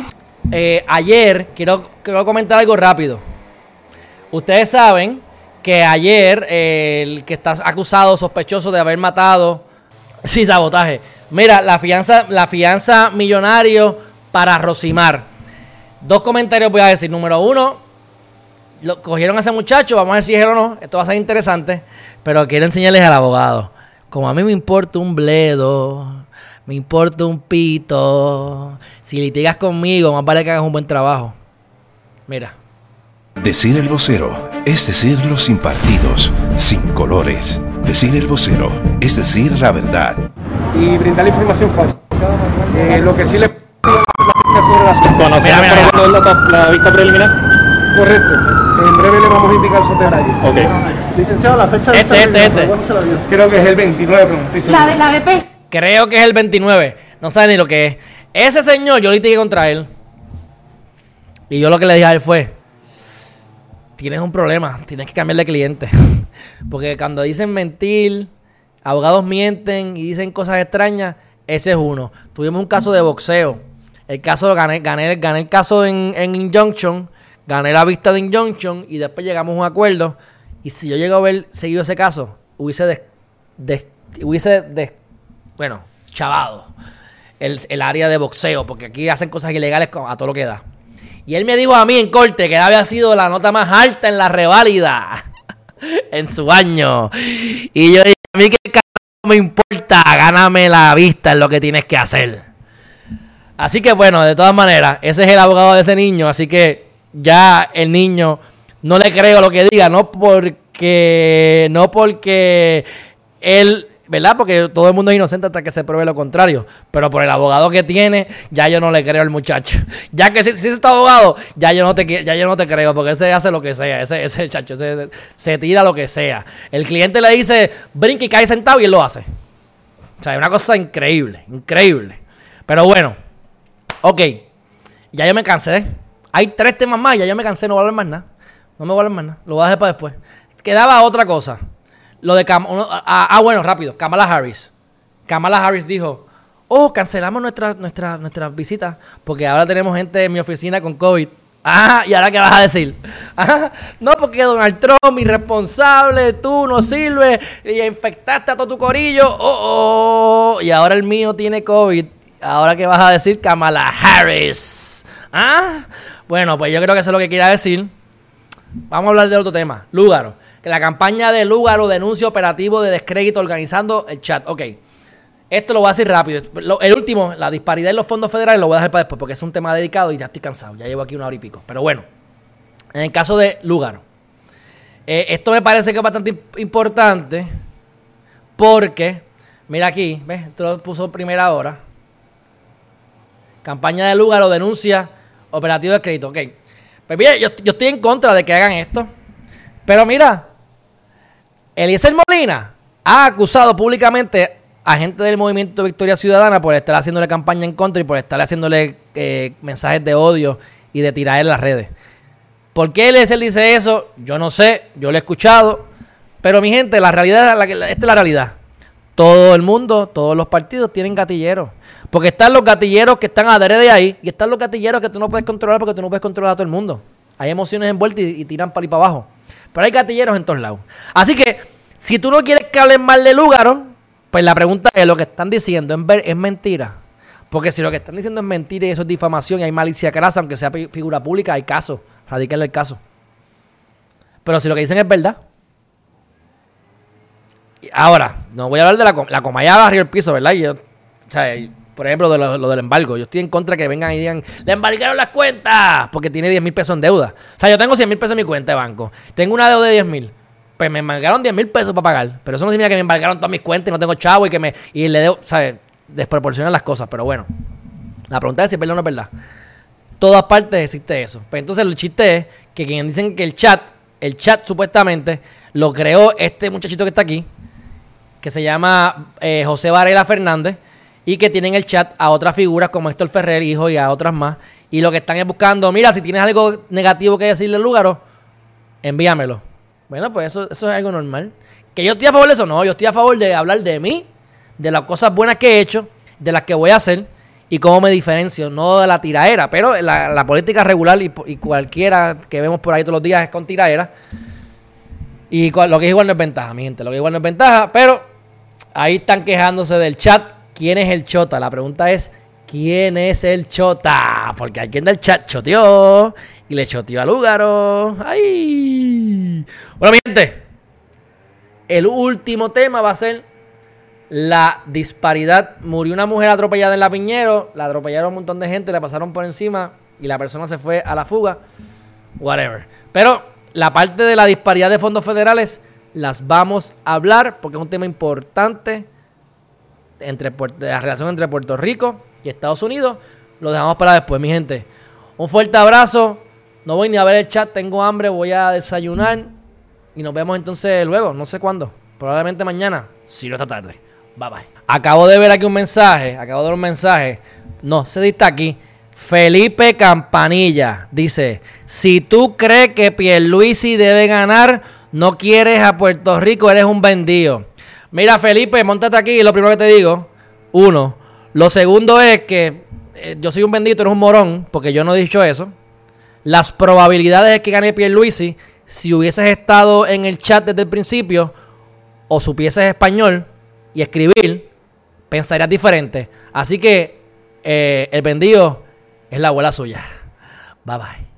Speaker 1: Eh, ayer, quiero, quiero comentar algo rápido. Ustedes saben que ayer el que está acusado, sospechoso de haber matado, sin sabotaje. Mira, la fianza, la fianza millonario para Rosimar. Dos comentarios voy a decir. Número uno, lo, cogieron a ese muchacho, vamos a ver si es o no. Esto va a ser interesante, pero quiero enseñarles al abogado. Como a mí me importa un bledo, me importa un pito. Si litigas conmigo, más vale que hagas un buen trabajo. Mira.
Speaker 4: Decir el vocero es decirlo sin partidos, sin colores. Decir el vocero es decir la verdad.
Speaker 5: y brindar la información falsa. Eh, lo que sí le
Speaker 6: Conocemos
Speaker 1: Mira, mira,
Speaker 6: la, la vista preliminar.
Speaker 5: correcto. En breve le vamos a indicar esos detalles.
Speaker 6: Ok.
Speaker 5: Licenciado, la fecha de
Speaker 1: Este, este,
Speaker 5: reunión,
Speaker 1: este.
Speaker 5: ¿cuándo se la dio? Creo que es el 29, pero no estoy seguro.
Speaker 7: La de, la de P.
Speaker 1: Creo que es el 29. No sabe ni lo que es. Ese señor, yo litigué contra él. Y yo lo que le dije a él fue: Tienes un problema, tienes que cambiar de cliente. (laughs) Porque cuando dicen mentir, abogados mienten y dicen cosas extrañas, ese es uno. Tuvimos un caso de boxeo. El caso, gané, gané, gané el caso en, en Injunction, gané la vista de Injunction y después llegamos a un acuerdo. Y si yo llego a haber seguido ese caso, hubiese, des- des- hubiese des- bueno, chavado el, el área de boxeo, porque aquí hacen cosas ilegales a todo lo que da. Y él me dijo a mí en corte que había sido la nota más alta en la reválida (laughs) en su año. Y yo dije, a mí que me importa, gáname la vista en lo que tienes que hacer. Así que bueno, de todas maneras, ese es el abogado de ese niño, así que ya el niño no le creo lo que diga, no porque no porque él, ¿verdad? Porque todo el mundo es inocente hasta que se pruebe lo contrario, pero por el abogado que tiene, ya yo no le creo al muchacho. (laughs) Ya que si, si es este abogado, ya yo no te ya yo no te creo, porque ese hace lo que sea, ese chacho ese- se tira lo que sea. El cliente le dice, "Brinca y cae sentado" y él lo hace. O sea, es una cosa increíble, increíble. Pero bueno, Ok, ya yo me cansé. Hay tres temas más, ya yo me cansé, no voy a hablar más nada. No me voy a hablar más nada, lo voy a dejar para después. Quedaba otra cosa. Lo de Cam uno- ah, ah, bueno, rápido, Kamala Harris. Kamala Harris dijo, oh, cancelamos nuestra, nuestra, porque ahora tenemos gente en mi oficina con COVID. Ah, ¿y ahora qué vas a decir? Ah, no, porque Donald Trump, irresponsable, tú no sirves, y infectaste a todo tu corillo, oh, oh, y ahora el mío tiene COVID. Ahora qué vas a decir, Kamala Harris. Ah, bueno, pues yo creo que eso es lo que quiera decir. Vamos a hablar de otro tema. Lúgaro. La campaña de Lúgaro denuncia operativo de descrédito organizando el chat. Ok. Esto lo voy a decir rápido. El último, la disparidad en los fondos federales, lo voy a dejar para después porque es un tema dedicado y ya estoy cansado. Ya llevo aquí una hora y pico. Pero bueno, en el caso de Lúgaro, eh, esto me parece que es bastante imp- importante porque, mira aquí, ¿ves? Esto lo puso primera hora. Campaña de Lúgaro denuncia operativo de crédito. Ok. Pues mira, yo estoy en contra de que hagan esto. Pero mira, Eliezer Molina ha acusado públicamente a gente del movimiento Victoria Ciudadana por estar haciéndole campaña en contra y por estar haciéndole eh, mensajes de odio y de tirar en las redes. ¿Por qué Eliezer dice eso? Yo no sé, yo lo he escuchado. Pero mi gente, la realidad, esta es la realidad. Todo el mundo, todos los partidos tienen gatilleros. Porque están los gatilleros que están adrede ahí y están los gatilleros que tú no puedes controlar porque tú no puedes controlar a todo el mundo. Hay emociones envueltas y, y tiran para y para abajo. Pero hay gatilleros en todos lados. Así que, si tú no quieres que hablen mal de Lúgaro, pues la pregunta es, ¿lo que están diciendo es, mentira? Porque si lo que están diciendo es mentira y eso es difamación y hay malicia crasa, aunque sea figura pública, hay caso. Radicarle el caso. Pero si lo que dicen es verdad, Ahora, no voy a hablar de la, la comaya barrió el piso, ¿verdad? Yo, o sea, por ejemplo, lo, del embargo. Yo estoy en contra que vengan y digan, le embargaron las cuentas porque tiene 10 mil pesos en deuda. O sea, yo tengo 100 mil pesos en mi cuenta de banco. Tengo una deuda de 10 mil. Pues me embargaron 10 mil pesos para pagar. Pero eso no significa que me embargaron todas mis cuentas y no tengo chavo y que me y le debo, ¿sabes? Desproporcionan las cosas. Pero bueno, la pregunta es si es verdad o no es verdad todas partes existe eso. Pues entonces el chiste es que quien dicen que el chat, el chat supuestamente lo creó este muchachito que está aquí, que se llama eh, José Varela Fernández, y que tienen el chat a otras figuras como Héctor Ferrer, hijo, y a otras más. Y lo que están es buscando, mira, si tienes algo negativo que decirle al Lúgaro, envíamelo. Bueno, pues eso, eso es algo normal. ¿Que yo estoy a favor de eso? No, yo estoy a favor de hablar de mí, de las cosas buenas que he hecho, de las que voy a hacer y cómo me diferencio, no de la tiraera, pero la, la política regular y, y cualquiera que vemos por ahí todos los días es con tiraera. Y lo que es igual no es ventaja, mi gente, lo que igual no es ventaja, pero ahí están quejándose del chat. ¿Quién es el chota? La pregunta es, quién es el chota. Porque alguien del chat choteó y le choteó a Lúgaro. ¡Ay! Bueno, mi gente, el último tema va a ser la disparidad. Murió una mujer atropellada en la Piñero, la atropellaron un montón de gente, le pasaron por encima y la persona se fue a la fuga. Whatever. Pero la parte de la disparidad de fondos federales las vamos a hablar porque es un tema importante entre la relación entre Puerto Rico y Estados Unidos. Lo dejamos para después, mi gente. Un fuerte abrazo. No voy ni a ver el chat, tengo hambre, voy a desayunar. Y nos vemos entonces luego, no sé cuándo. Probablemente mañana, si no esta tarde. Bye bye. Acabo de ver aquí un mensaje, acabo de ver un mensaje. No sé si está aquí. Felipe Campanilla dice: Si tú crees que Pierluisi debe ganar, no quieres a Puerto Rico, eres un vendido. Mira, Felipe, montate aquí. Lo primero que te digo, uno. Lo segundo es que eh, yo soy un bendito, eres un morón, porque yo no he dicho eso. Las probabilidades de que gane Pierluisi, si hubieses estado en el chat desde el principio o supieses español y escribir, pensarías diferente. Así que eh, el vendido es la abuela suya. Bye bye.